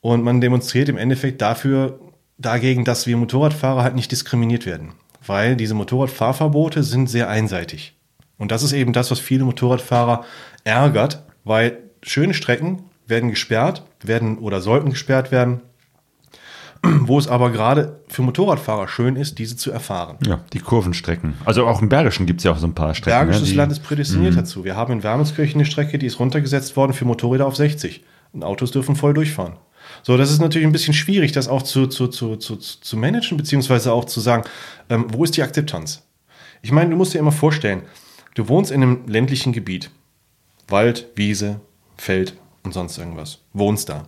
C: Und man demonstriert im Endeffekt dafür, dagegen, dass wir Motorradfahrer halt nicht diskriminiert werden. Weil diese Motorradfahrverbote sind sehr einseitig. Und das ist eben das, was viele Motorradfahrer ärgert, weil schöne Strecken werden gesperrt, werden oder sollten gesperrt werden, wo es aber gerade für Motorradfahrer schön ist, diese zu erfahren.
A: Ja, die Kurvenstrecken. Also auch im Bergischen gibt es ja auch so ein paar Strecken.
C: Bergisches
A: ne, die-
C: Land ist prädestiniert dazu. Wir haben in Wermelskirchen eine Strecke, die ist runtergesetzt worden für Motorräder auf 60. Und Autos dürfen voll durchfahren. So, das ist natürlich ein bisschen schwierig, das auch zu, zu, zu, zu, zu managen, beziehungsweise auch zu sagen, ähm, wo ist die Akzeptanz? Ich meine, du musst dir immer vorstellen, du wohnst in einem ländlichen Gebiet. Wald, Wiese, Feld und sonst irgendwas. Wohnst da.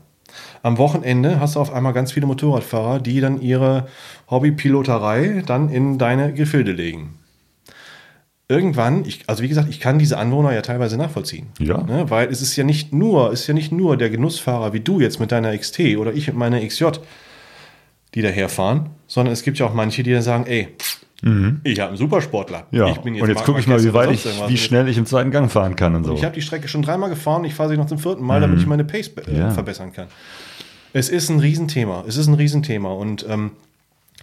C: Am Wochenende hast du auf einmal ganz viele Motorradfahrer, die dann ihre Hobbypiloterei dann in deine Gefilde legen. Irgendwann, ich, also wie gesagt, ich kann diese Anwohner ja teilweise nachvollziehen.
A: Ja.
C: Ne, weil es ist ja nicht nur, es ist ja nicht nur der Genussfahrer wie du jetzt mit deiner XT oder ich mit meiner XJ, die daherfahren, sondern es gibt ja auch manche, die dann sagen, ey, ich habe einen Supersportler.
A: Mhm. Ja,
C: ich bin
A: und jetzt gucke ich mal, wie weit ich, wie
C: Und
A: schnell ich im zweiten Gang fahren kann und so.
C: ich habe die Strecke schon dreimal gefahren, ich fahre sie noch zum vierten Mal, damit ich meine Pace äh,
A: Mhm. Ja.
C: verbessern kann. Es ist ein Riesenthema. Es ist ein Riesenthema. Und ähm,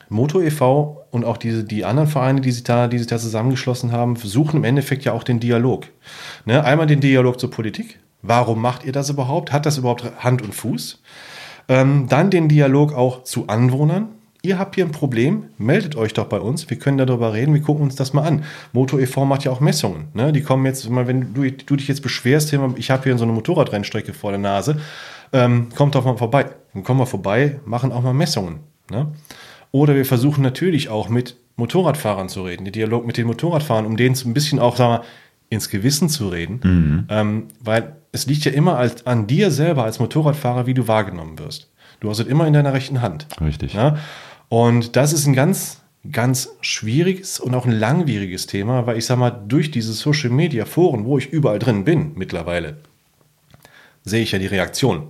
C: Moto e.V. und auch diese, die anderen Vereine, die sich, da, die sich da zusammengeschlossen haben, versuchen im Endeffekt ja auch den Dialog. Ne? Einmal den Dialog zur Politik. Warum macht ihr das überhaupt? Hat das überhaupt Hand und Fuß? Ähm, dann den Dialog auch zu Anwohnern. Ihr habt hier ein Problem, meldet euch doch bei uns. Wir können darüber reden, wir gucken uns das mal an. Moto e.V. macht ja auch Messungen. Ne? Die kommen jetzt, mal, wenn du, du dich jetzt beschwerst, ich habe hier so eine Motorradrennstrecke vor der Nase, ähm, kommt doch mal vorbei. Dann kommen wir vorbei, machen auch mal Messungen. Ne? Oder wir versuchen natürlich auch mit Motorradfahrern zu reden, den Dialog mit den Motorradfahrern, um denen so ein bisschen auch, sagen wir, ins Gewissen zu reden. Ähm, weil es liegt ja immer als, an dir selber als Motorradfahrer, wie du wahrgenommen wirst. Du hast es immer in deiner rechten Hand.
A: Richtig.
C: Ja? Und das ist ein ganz, ganz schwieriges und auch ein langwieriges Thema, weil ich sag mal, durch diese Social Media Foren, wo ich überall drin bin mittlerweile, sehe ich ja die Reaktion.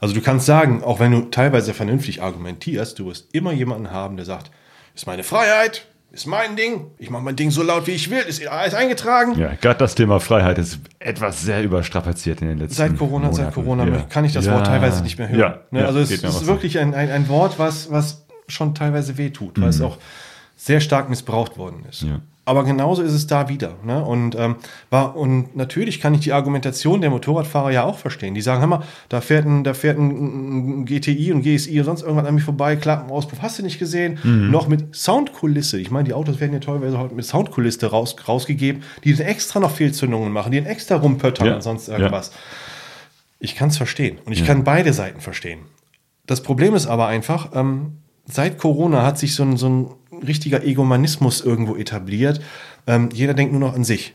C: Also du kannst sagen, auch wenn du teilweise vernünftig argumentierst, du wirst immer jemanden haben, der sagt, ist meine Freiheit, ist mein Ding, ich mache mein Ding so laut wie ich will, ist alles eingetragen.
A: Ja, gerade das Thema Freiheit ist etwas sehr überstrapaziert in den letzten
C: Seit Corona,
A: Monaten.
C: seit Corona
A: ja.
C: kann ich das
A: ja.
C: Wort teilweise nicht mehr hören.
A: Ja,
C: ne? also es ist wirklich ein, ein, ein Wort, was, was schon teilweise wehtut, weil es auch sehr stark missbraucht worden ist.
A: Mhm. Ja.
C: Aber genauso ist es da wieder. Ne? Und, ähm, war, und natürlich kann ich die Argumentation der Motorradfahrer ja auch verstehen. Die sagen, hör mal, da fährt ein, da fährt ein, GTI und GSI und sonst irgendwas an mir vorbei, Klappenauspuff, hast du nicht gesehen?
A: Mhm.
C: Noch mit Soundkulisse. Ich meine, die Autos werden ja teilweise heute mit Soundkulisse raus, rausgegeben, die dann extra noch Fehlzündungen machen, die dann extra rumpöttern
A: Ja.
C: und sonst
A: Ja.
C: irgendwas. Ich kann es verstehen und ich kann beide Seiten verstehen. Das Problem ist aber einfach, ähm, seit Corona hat sich so ein, so ein richtiger Egomanismus irgendwo etabliert. Ähm, jeder denkt nur noch an sich.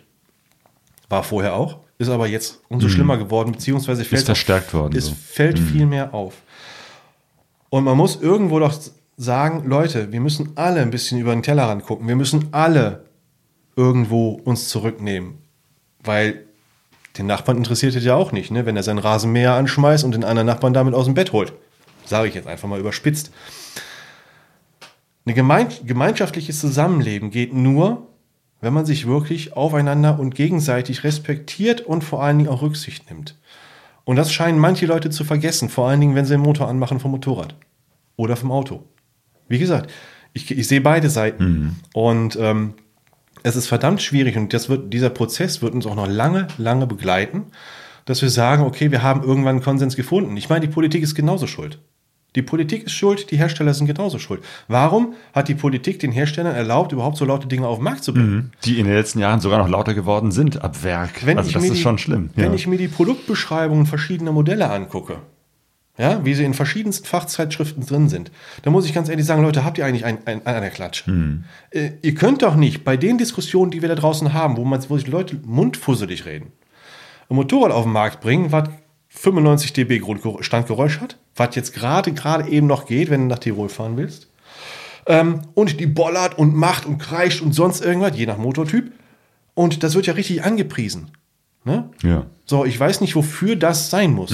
C: War vorher auch, ist aber jetzt umso schlimmer geworden, beziehungsweise fällt
A: verstärkt worden,
C: Es
A: so.
C: fällt viel mehr auf. Und man muss irgendwo doch sagen, Leute, wir müssen alle ein bisschen über den Tellerrand gucken. Wir müssen alle irgendwo uns zurücknehmen. Weil den Nachbarn interessiert es ja auch nicht, ne? wenn er seinen Rasenmäher anschmeißt und den anderen Nachbarn damit aus dem Bett holt. Sage ich jetzt einfach mal überspitzt. Ein gemein gemeinschaftliches Zusammenleben geht nur, wenn man sich wirklich aufeinander und gegenseitig respektiert und vor allen Dingen auch Rücksicht nimmt. Und das scheinen manche Leute zu vergessen, vor allen Dingen, wenn sie den Motor anmachen vom Motorrad oder vom Auto. Wie gesagt, ich, ich sehe beide Seiten. Und ähm, es ist verdammt schwierig und das wird, dieser Prozess wird uns auch noch lange, lange begleiten, dass wir sagen, okay, wir haben irgendwann einen Konsens gefunden. Ich meine, die Politik ist genauso schuld. Die Politik ist schuld, die Hersteller sind genauso schuld. Warum hat die Politik den Herstellern erlaubt, überhaupt so laute Dinge auf den Markt zu bringen?
A: Die in den letzten Jahren sogar noch lauter geworden sind ab Werk.
C: Wenn
A: also das ist
C: die,
A: schon schlimm.
C: Wenn
A: ja.
C: ich mir die Produktbeschreibungen verschiedener Modelle angucke, ja, wie sie in verschiedensten Fachzeitschriften drin sind, dann muss ich ganz ehrlich sagen, Leute, habt ihr eigentlich ein, ein, an der Klatsche?
A: Hm.
C: Äh, ihr könnt doch nicht bei den Diskussionen, die wir da draußen haben, wo, man, wo sich Leute mundfusselig reden, ein Motorrad auf den Markt bringen, was 95 dB Standgeräusch hat, was jetzt gerade gerade eben noch geht, wenn du nach Tirol fahren willst. Ähm, und die bollert und macht und kreischt und sonst irgendwas, je nach Motortyp. Und das wird ja richtig angepriesen. Ne?
A: ja,
C: So, ich weiß nicht, wofür das sein muss.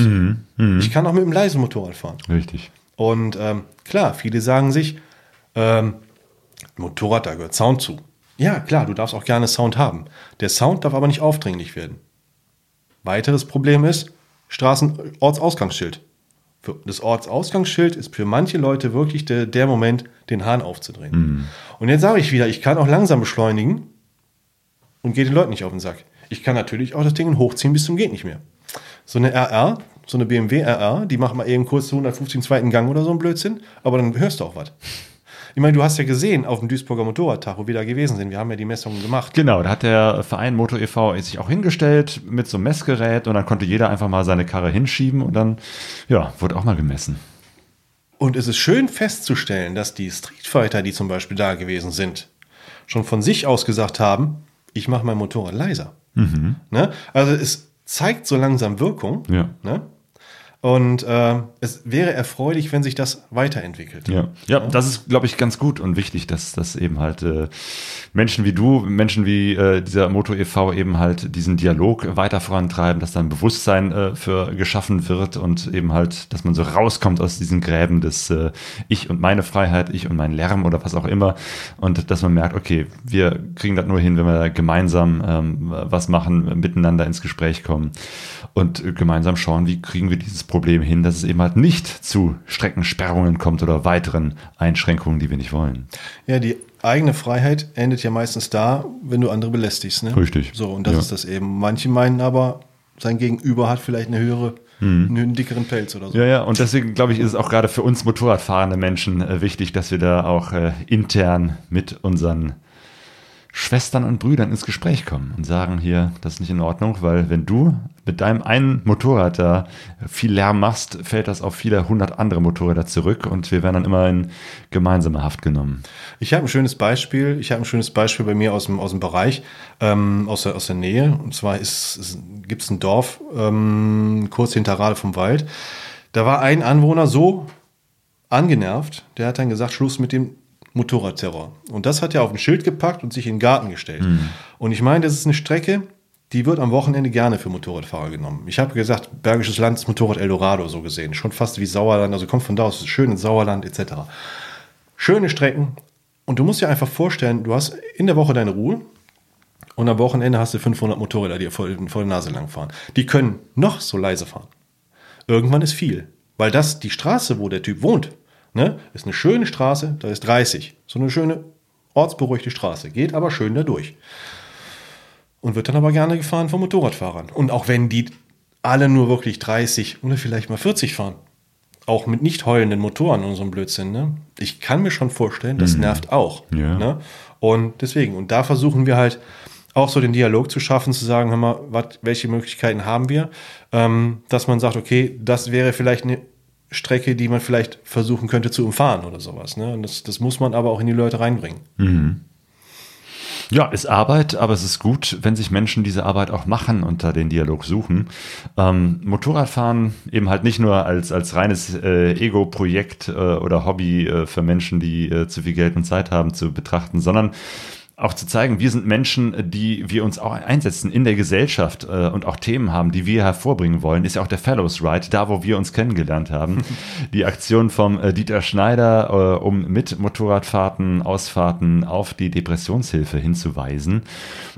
C: Ich kann auch mit einem leisen Motorrad fahren.
A: richtig.
C: Und ähm, klar, viele sagen sich, ähm, Motorrad, da gehört Sound zu. Ja, klar, du darfst auch gerne Sound haben. Der Sound darf aber nicht aufdringlich werden. Weiteres Problem ist Straßenortsausgangsschild. Das Ortsausgangsschild ist für manche Leute wirklich der, der Moment, den Hahn aufzudrehen. Und jetzt sage ich wieder, ich kann auch langsam beschleunigen und gehe den Leuten nicht auf den Sack. Ich kann natürlich auch das Ding hochziehen bis zum geht nicht mehr. So eine RR, so eine BMW RR, die macht mal eben kurz zu 150 zweiten Gang oder so ein Blödsinn, aber dann hörst du auch was. Ich meine, du hast ja gesehen auf dem Duisburger Motorradtag, wo wir da gewesen sind. Wir haben ja die Messungen gemacht.
A: Genau, da hat der Verein Moto e.V. sich auch hingestellt mit so einem Messgerät und dann konnte jeder einfach mal seine Karre hinschieben und dann, ja, wurde auch mal gemessen.
C: Und es ist schön festzustellen, dass die Streetfighter, die zum Beispiel da gewesen sind, schon von sich aus gesagt haben, ich mache mein Motorrad leiser. Ne? Also es zeigt so langsam Wirkung.
A: Ja.
C: Ne? Und äh, es wäre erfreulich, wenn sich das weiterentwickelt.
A: Ja, ja, das ist, glaube ich, ganz gut und wichtig, dass, dass eben halt äh, Menschen wie du, Menschen wie äh, dieser Moto e.V. eben halt diesen Dialog weiter vorantreiben, dass dann Bewusstsein äh, für geschaffen wird und eben halt, dass man so rauskommt aus diesen Gräben des äh, Ich und meine Freiheit, ich und mein Lärm oder was auch immer und dass man merkt, okay, wir kriegen das nur hin, wenn wir gemeinsam ähm, was machen, miteinander ins Gespräch kommen und gemeinsam schauen, wie kriegen wir dieses Problem hin, dass es eben halt nicht zu Streckensperrungen kommt oder weiteren Einschränkungen, die wir nicht wollen.
C: Ja, die eigene Freiheit endet ja meistens da, wenn du andere belästigst. Ne?
A: Richtig.
C: So, und das
A: Ja.
C: ist das eben. Manche meinen aber, sein Gegenüber hat vielleicht eine höhere, einen dickeren Pelz oder so.
A: Ja, ja, und deswegen glaube ich, ist es auch gerade für uns Motorradfahrende Menschen äh, wichtig, dass wir da auch äh, intern mit unseren Schwestern und Brüdern ins Gespräch kommen und sagen hier, das ist nicht in Ordnung, weil wenn du mit deinem einen Motorrad da viel Lärm machst, fällt das auf viele hundert andere Motorräder zurück und wir werden dann immer in gemeinsame Haft genommen.
C: Ich habe ein schönes Beispiel. Ich habe ein schönes Beispiel bei mir aus dem, aus dem Bereich, ähm, aus, der, aus der Nähe. Und zwar ist, gibt es ein Dorf ähm, kurz hinter Rade vom Wald. Da war ein Anwohner so angenervt, der hat dann gesagt, Schluss mit dem Motorradterror. Und das hat er auf ein Schild gepackt und sich in den Garten gestellt. Und ich meine, das ist eine Strecke, die wird am Wochenende gerne für Motorradfahrer genommen. Ich habe gesagt, Bergisches Land ist Motorrad Eldorado so gesehen. Schon fast wie Sauerland, also kommt von da aus, schön in Sauerland etc. Schöne Strecken. Und du musst dir einfach vorstellen, du hast in der Woche deine Ruhe und am Wochenende hast du 500 Motorräder, die vor, vor der Nase lang fahren. Die können noch so leise fahren. Irgendwann ist viel. Weil das, die Straße, wo der Typ wohnt, ne, ist eine schöne Straße, da ist 30. So eine schöne ortsberuhigte Straße. Geht aber schön da durch. Und wird dann aber gerne gefahren von Motorradfahrern. Und auch wenn die alle nur wirklich 30 oder vielleicht mal 40 fahren. Auch mit nicht heulenden Motoren und so einem Blödsinn. Ne? Ich kann mir schon vorstellen, das nervt auch.
A: Ja.
C: Ne? Und deswegen, und da versuchen wir halt auch so den Dialog zu schaffen, zu sagen, hör mal, wat, welche Möglichkeiten haben wir, ähm, dass man sagt, okay, das wäre vielleicht eine Strecke, die man vielleicht versuchen könnte zu umfahren oder sowas. Ne? Und das, das muss man aber auch in die Leute reinbringen.
A: Ja, ist Arbeit, aber es ist gut, wenn sich Menschen diese Arbeit auch machen und da den Dialog suchen. Ähm, Motorradfahren eben halt nicht nur als, als reines äh, Ego-Projekt äh, oder Hobby äh, für Menschen, die äh, zu viel Geld und Zeit haben, zu betrachten, sondern auch zu zeigen, wir sind Menschen, die wir uns auch einsetzen in der Gesellschaft äh, und auch Themen haben, die wir hervorbringen wollen, ist ja auch der Fellows Ride, da wo wir uns kennengelernt haben. die Aktion vom äh, Dieter Schneider, äh, um mit Motorradfahrten, Ausfahrten auf die Depressionshilfe hinzuweisen.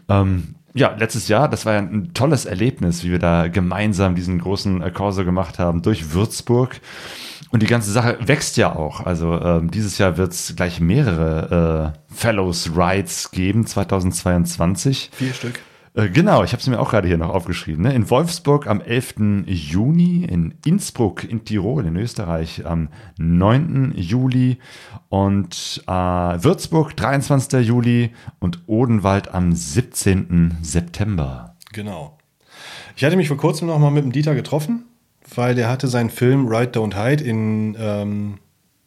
A: Ähm, ja, letztes Jahr, das war ja ein tolles Erlebnis, wie wir da gemeinsam diesen großen äh, Corso gemacht haben durch Würzburg. Und die ganze Sache wächst ja auch. Also ähm, dieses Jahr wird es gleich mehrere äh, Fellows Rides geben, 2022.
C: Vier Stück.
A: Äh, genau, ich habe es mir auch gerade hier noch aufgeschrieben. Ne? In Wolfsburg am 11. Juni, in Innsbruck in Tirol in Österreich am 9. Juli und äh, Würzburg 23. Juli und Odenwald am 17. September.
C: Genau. Ich hatte mich vor kurzem noch mal mit dem Dieter getroffen, weil der hatte seinen Film Ride Don't Hide in ähm,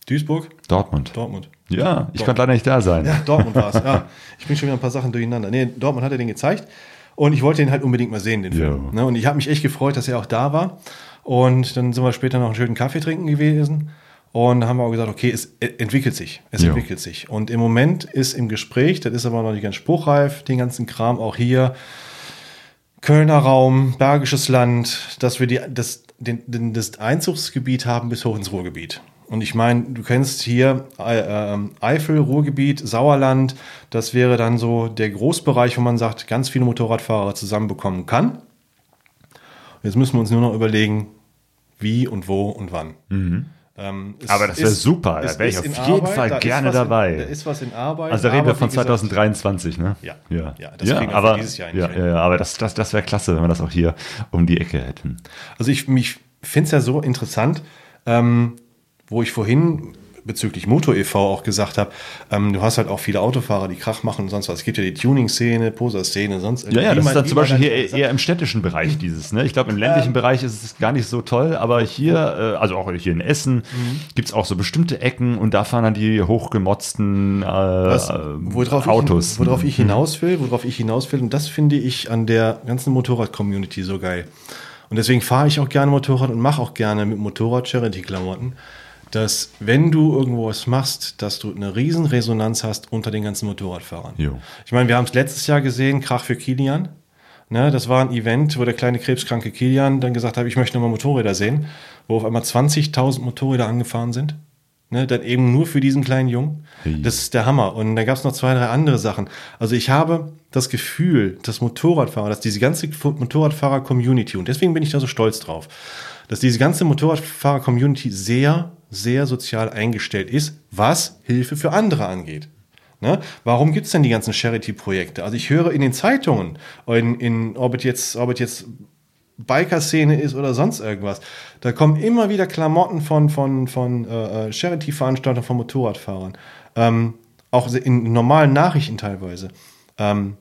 C: Duisburg,
A: Dortmund.
C: Dortmund.
A: Ja, ich konnte leider nicht da sein.
C: Ja, Dortmund war es. Ja, ich bringe schon wieder ein paar Sachen durcheinander. Nee, Dortmund hat er den gezeigt und ich wollte den halt unbedingt mal sehen, den Film.
A: Ja.
C: Ne, und ich habe mich echt gefreut, dass er auch da war. Und dann sind wir später noch einen schönen Kaffee trinken gewesen. Und haben wir auch gesagt, okay, es e- entwickelt sich. Es
A: Ja.
C: entwickelt sich. Und im Moment ist im Gespräch, das ist aber noch nicht ganz spruchreif, den ganzen Kram auch hier, Kölner Raum, Bergisches Land, dass wir die, das, den, den, das Einzugsgebiet haben bis hoch ins Ruhrgebiet. Und ich meine, du kennst hier äh, äh, Eifel, Ruhrgebiet, Sauerland. Das wäre dann so der Großbereich, wo man sagt, ganz viele Motorradfahrer zusammenbekommen kann. Jetzt müssen wir uns nur noch überlegen, wie und wo und wann. Ähm, es
A: Aber das wäre
C: ist-
A: super, da wäre ich
C: ist
A: auf jeden
C: Arbeit,
A: Fall
C: da ist
A: gerne
C: was in-
A: dabei.
C: Da ist was in Arbeit.
A: Also da reden wir von
C: wie gesagt,
A: 2023, ne?
C: Ja.
A: ja,
C: Ja, das kriegen wir
A: aber,
C: dieses Jahr
A: ja, ja, ja, aber das, das, das wäre klasse, wenn wir das auch hier um die Ecke hätten.
C: Also ich mich finde es ja so interessant, ähm, wo ich vorhin bezüglich Moto e.V. auch gesagt habe, ähm, du hast halt auch viele Autofahrer, die Krach machen und sonst was. Es gibt ja die Tuning-Szene, Poser-Szene, sonst
A: Ja, ja, das ist dann zum Beispiel hier eher im städtischen Bereich dieses. Ne? Ich glaube, im ländlichen Bereich ist es gar nicht so toll, aber hier, äh, also auch hier in Essen, gibt es auch so bestimmte Ecken und da fahren dann die hochgemotzten äh,
C: Was, worauf
A: Autos.
C: Ich, worauf ich hinaus will, worauf ich hinaus will, und das finde ich an der ganzen Motorrad-Community so geil. Und deswegen fahre ich auch gerne Motorrad und mache auch gerne mit Motorrad-Charity-Klamotten, dass wenn du irgendwo was machst, dass du eine riesen Resonanz hast unter den ganzen Motorradfahrern.
A: Jo.
C: Ich meine, wir haben es letztes Jahr gesehen, Krach für Kilian. Ne, das war ein Event, wo der kleine krebskranke Kilian dann gesagt hat, ich möchte nochmal Motorräder sehen, wo auf einmal 20.000 Motorräder angefahren sind. Ne, dann eben nur für diesen kleinen Jungen.
A: Hey.
C: Das ist der Hammer. Und da gab es noch zwei, drei andere Sachen. Also ich habe das Gefühl, dass Motorradfahrer, dass diese ganze Motorradfahrer-Community, und deswegen bin ich da so stolz drauf, dass diese ganze Motorradfahrer-Community sehr, sehr sozial eingestellt ist, was Hilfe für andere angeht. Ne? Warum gibt es denn die ganzen Charity-Projekte? Also ich höre in den Zeitungen, in, in, ob es jetzt, jetzt Biker-Szene ist oder sonst irgendwas, da kommen immer wieder Klamotten von, von, von äh, äh, Charity-Veranstaltern, von Motorradfahrern. Ähm, auch in normalen Nachrichten teilweise. Ähm,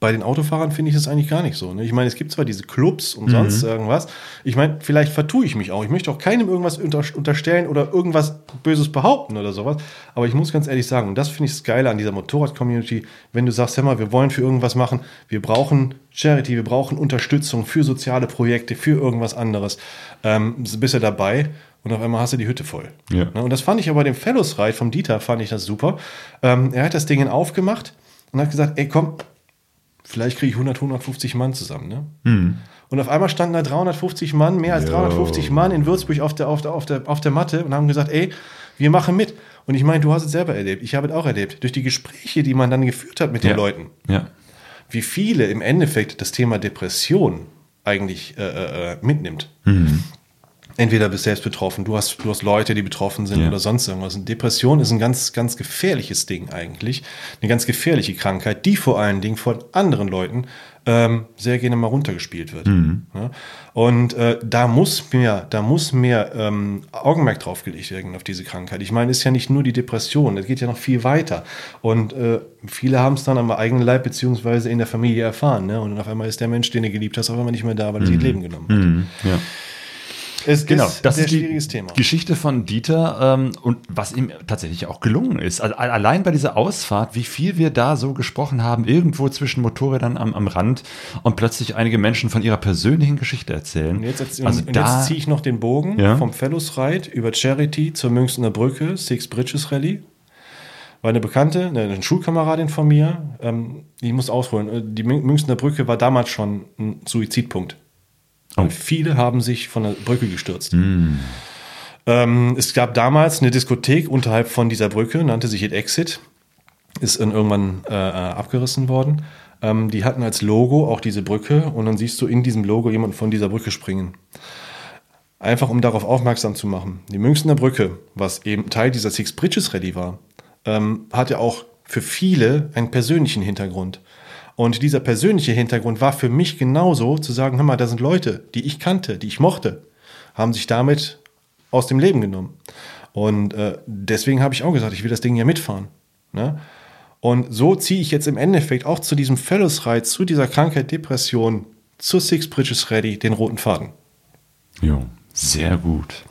C: bei den Autofahrern finde ich das eigentlich gar nicht so. Ne? Ich meine, es gibt zwar diese Clubs und sonst irgendwas. Ich meine, vielleicht vertue ich mich auch. Ich möchte auch keinem irgendwas unter, unterstellen oder irgendwas Böses behaupten oder sowas. Aber ich muss ganz ehrlich sagen, und das finde ich das Geile an dieser Motorrad-Community, wenn du sagst, hör mal, wir wollen für irgendwas machen, wir brauchen Charity, wir brauchen Unterstützung für soziale Projekte, für irgendwas anderes, ähm, bist du dabei und auf einmal hast du die Hütte voll.
A: Ja.
C: Ne? Und das fand ich aber bei dem Fellows Ride vom Dieter, fand ich das super. Ähm, er hat das Ding aufgemacht und hat gesagt, ey komm, vielleicht kriege ich 100, 150 Mann zusammen. Ne? Und auf einmal standen da 350 Mann, mehr als
A: Jo.
C: 350 Mann in Würzburg auf der, auf, der, auf, der, auf der Matte und haben gesagt, ey, wir machen mit. Und ich meine, du hast es selber erlebt, ich habe es auch erlebt, durch die Gespräche, die man dann geführt hat mit den
A: Ja.
C: Leuten,
A: Ja.
C: wie viele im Endeffekt das Thema Depression eigentlich äh, äh, mitnimmt. Entweder bist du selbst betroffen, du hast, du hast Leute, die betroffen sind
A: Ja.
C: oder sonst irgendwas. Und Depression ist ein ganz, ganz gefährliches Ding eigentlich. Eine ganz gefährliche Krankheit, die vor allen Dingen von anderen Leuten ähm, sehr gerne mal runtergespielt wird. Ja? Und äh, da muss mehr, da muss mehr ähm, Augenmerk drauf gelegt werden auf diese Krankheit. Ich meine, es ist ja nicht nur die Depression, es geht ja noch viel weiter. Und äh, viele haben es dann am eigenen Leib beziehungsweise in der Familie erfahren. Ne? Und auf einmal ist der Mensch, den du geliebt hast, auf einmal nicht mehr da, weil er sich das Leben genommen hat.
A: ja.
C: Es
A: Genau,
C: ist
A: das
C: ein sehr
A: ist die
C: schwieriges Thema.
A: Geschichte von Dieter ähm, und was ihm tatsächlich auch gelungen ist. Also allein bei dieser Ausfahrt, wie viel wir da so gesprochen haben, irgendwo zwischen Motorrädern am, am Rand und plötzlich einige Menschen von ihrer persönlichen Geschichte erzählen.
C: Und jetzt, jetzt,
A: also
C: und
A: da,
C: jetzt ziehe ich noch den Bogen
A: Ja.
C: vom Fellows Ride über Charity zur Münchner Brücke, Six Bridges Rally. War eine Bekannte, eine, Schulkameradin von mir, ähm, die muss ausholen. Äh, Die Mün- Münchner Brücke war damals schon ein Suizidpunkt.
A: Oh.
C: Und viele haben sich von der Brücke gestürzt.
A: Hm.
C: Ähm, es gab damals eine Diskothek unterhalb von dieser Brücke, nannte sich It Exit, ist dann irgendwann äh, äh, abgerissen worden. Ähm, die hatten als Logo auch diese Brücke und dann siehst du in diesem Logo jemanden von dieser Brücke springen. Einfach um darauf aufmerksam zu machen. Die Münchner Brücke, was eben Teil dieser Six Bridges Rallye war, ähm, hatte auch für viele einen persönlichen Hintergrund. Und dieser persönliche Hintergrund war für mich genauso zu sagen, hör mal, da sind Leute, die ich kannte, die ich mochte, haben sich damit aus dem Leben genommen. Und äh, deswegen habe ich auch gesagt, ich will das Ding ja mitfahren. Ne? Und so ziehe ich jetzt im Endeffekt auch zu diesem Fellows-Reiz, zu dieser Krankheit Depression, zur Six Bridges Ready den roten Faden.
A: Jo, sehr gut.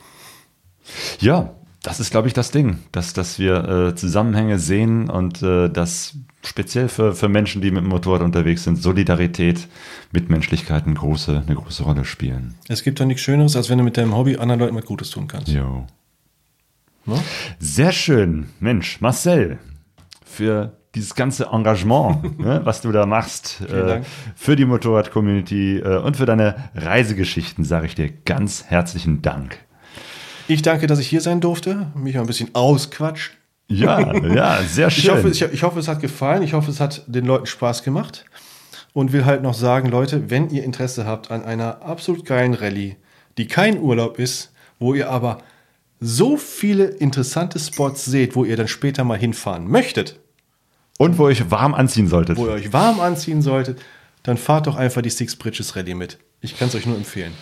A: Ja, das ist, glaube ich, das Ding, dass, dass wir äh, Zusammenhänge sehen und äh, dass speziell für, für Menschen, die mit dem Motorrad unterwegs sind, Solidarität, Mitmenschlichkeit eine große, eine große Rolle spielen.
C: Es gibt doch nichts Schöneres, als wenn du mit deinem Hobby anderen Leuten was Gutes tun kannst.
A: Jo.
C: Ne?
A: Sehr schön. Mensch, Marcel, für dieses ganze Engagement, ne, was du da machst, äh, für die Motorrad-Community äh, und für deine Reisegeschichten, sage ich dir ganz herzlichen Dank.
C: Ich danke, dass ich hier sein durfte, mich mal ein bisschen ausquatschen.
A: Ja, ja, sehr schön.
C: Ich hoffe, ich, ich hoffe, es hat gefallen. Ich hoffe, es hat den Leuten Spaß gemacht. Und will halt noch sagen, Leute, wenn ihr Interesse habt an einer absolut geilen Rallye, die kein Urlaub ist, wo ihr aber so viele interessante Spots seht, wo ihr dann später mal hinfahren möchtet,
A: Und wo ihr euch warm anziehen solltet.
C: wo ihr euch warm anziehen solltet, dann fahrt doch einfach die Six Bridges Rallye mit. Ich kann es euch nur empfehlen.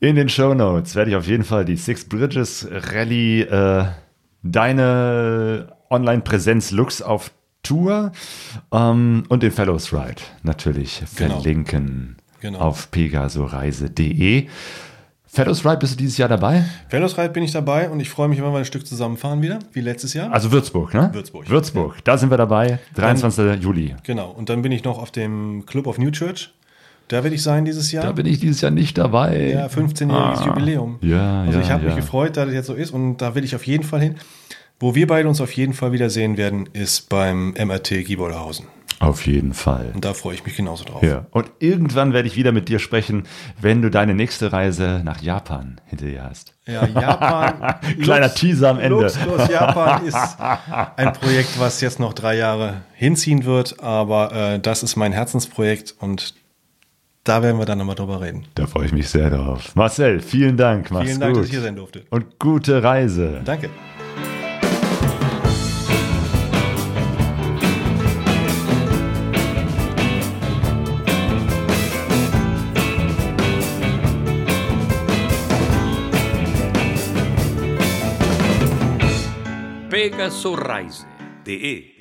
A: In den Show Notes werde ich auf jeden Fall die Six Bridges Rally, äh, deine Online-Präsenz-Looks auf Tour ähm, und den Fellows Ride natürlich
C: Genau.
A: verlinken
C: Genau.
A: auf pegasoreise.de. Fellows Ride, bist du dieses Jahr dabei?
C: Fellows bin ich dabei und ich freue mich, wenn wir ein Stück zusammenfahren wieder, wie letztes Jahr.
A: Also Würzburg, ne?
C: Würzburg.
A: Würzburg, da sind wir dabei, 23. Juli.
C: genau. Und dann bin ich noch auf dem Club of New Church. Da werde ich sein dieses Jahr.
A: Da bin ich dieses Jahr nicht dabei.
C: Ja, 15-jähriges Jubiläum.
A: Ah. Ja,
C: Also
A: ja,
C: ich habe mich
A: ja.
C: gefreut, dass das jetzt so ist und da will ich auf jeden Fall hin. Wo wir beide uns auf jeden Fall wiedersehen werden, ist beim MRT Gieboldhausen.
A: Auf jeden Fall.
C: Und da freue ich mich genauso drauf.
A: Ja. Und irgendwann werde ich wieder mit dir sprechen, wenn du deine nächste Reise nach Japan hinter dir hast.
C: Ja, Japan.
A: Kleiner Teaser am Ende.
C: Luxus Japan ist ein Projekt, was jetzt noch drei Jahre hinziehen wird, aber äh, das ist mein Herzensprojekt und da werden wir dann nochmal drüber reden.
A: Da freue ich mich sehr drauf. Marcel, vielen Dank. Mach's
C: Vielen Dank,
A: gut.
C: dass ich hier sein durfte.
A: Und gute Reise.
C: Danke.
B: pegasoreise.de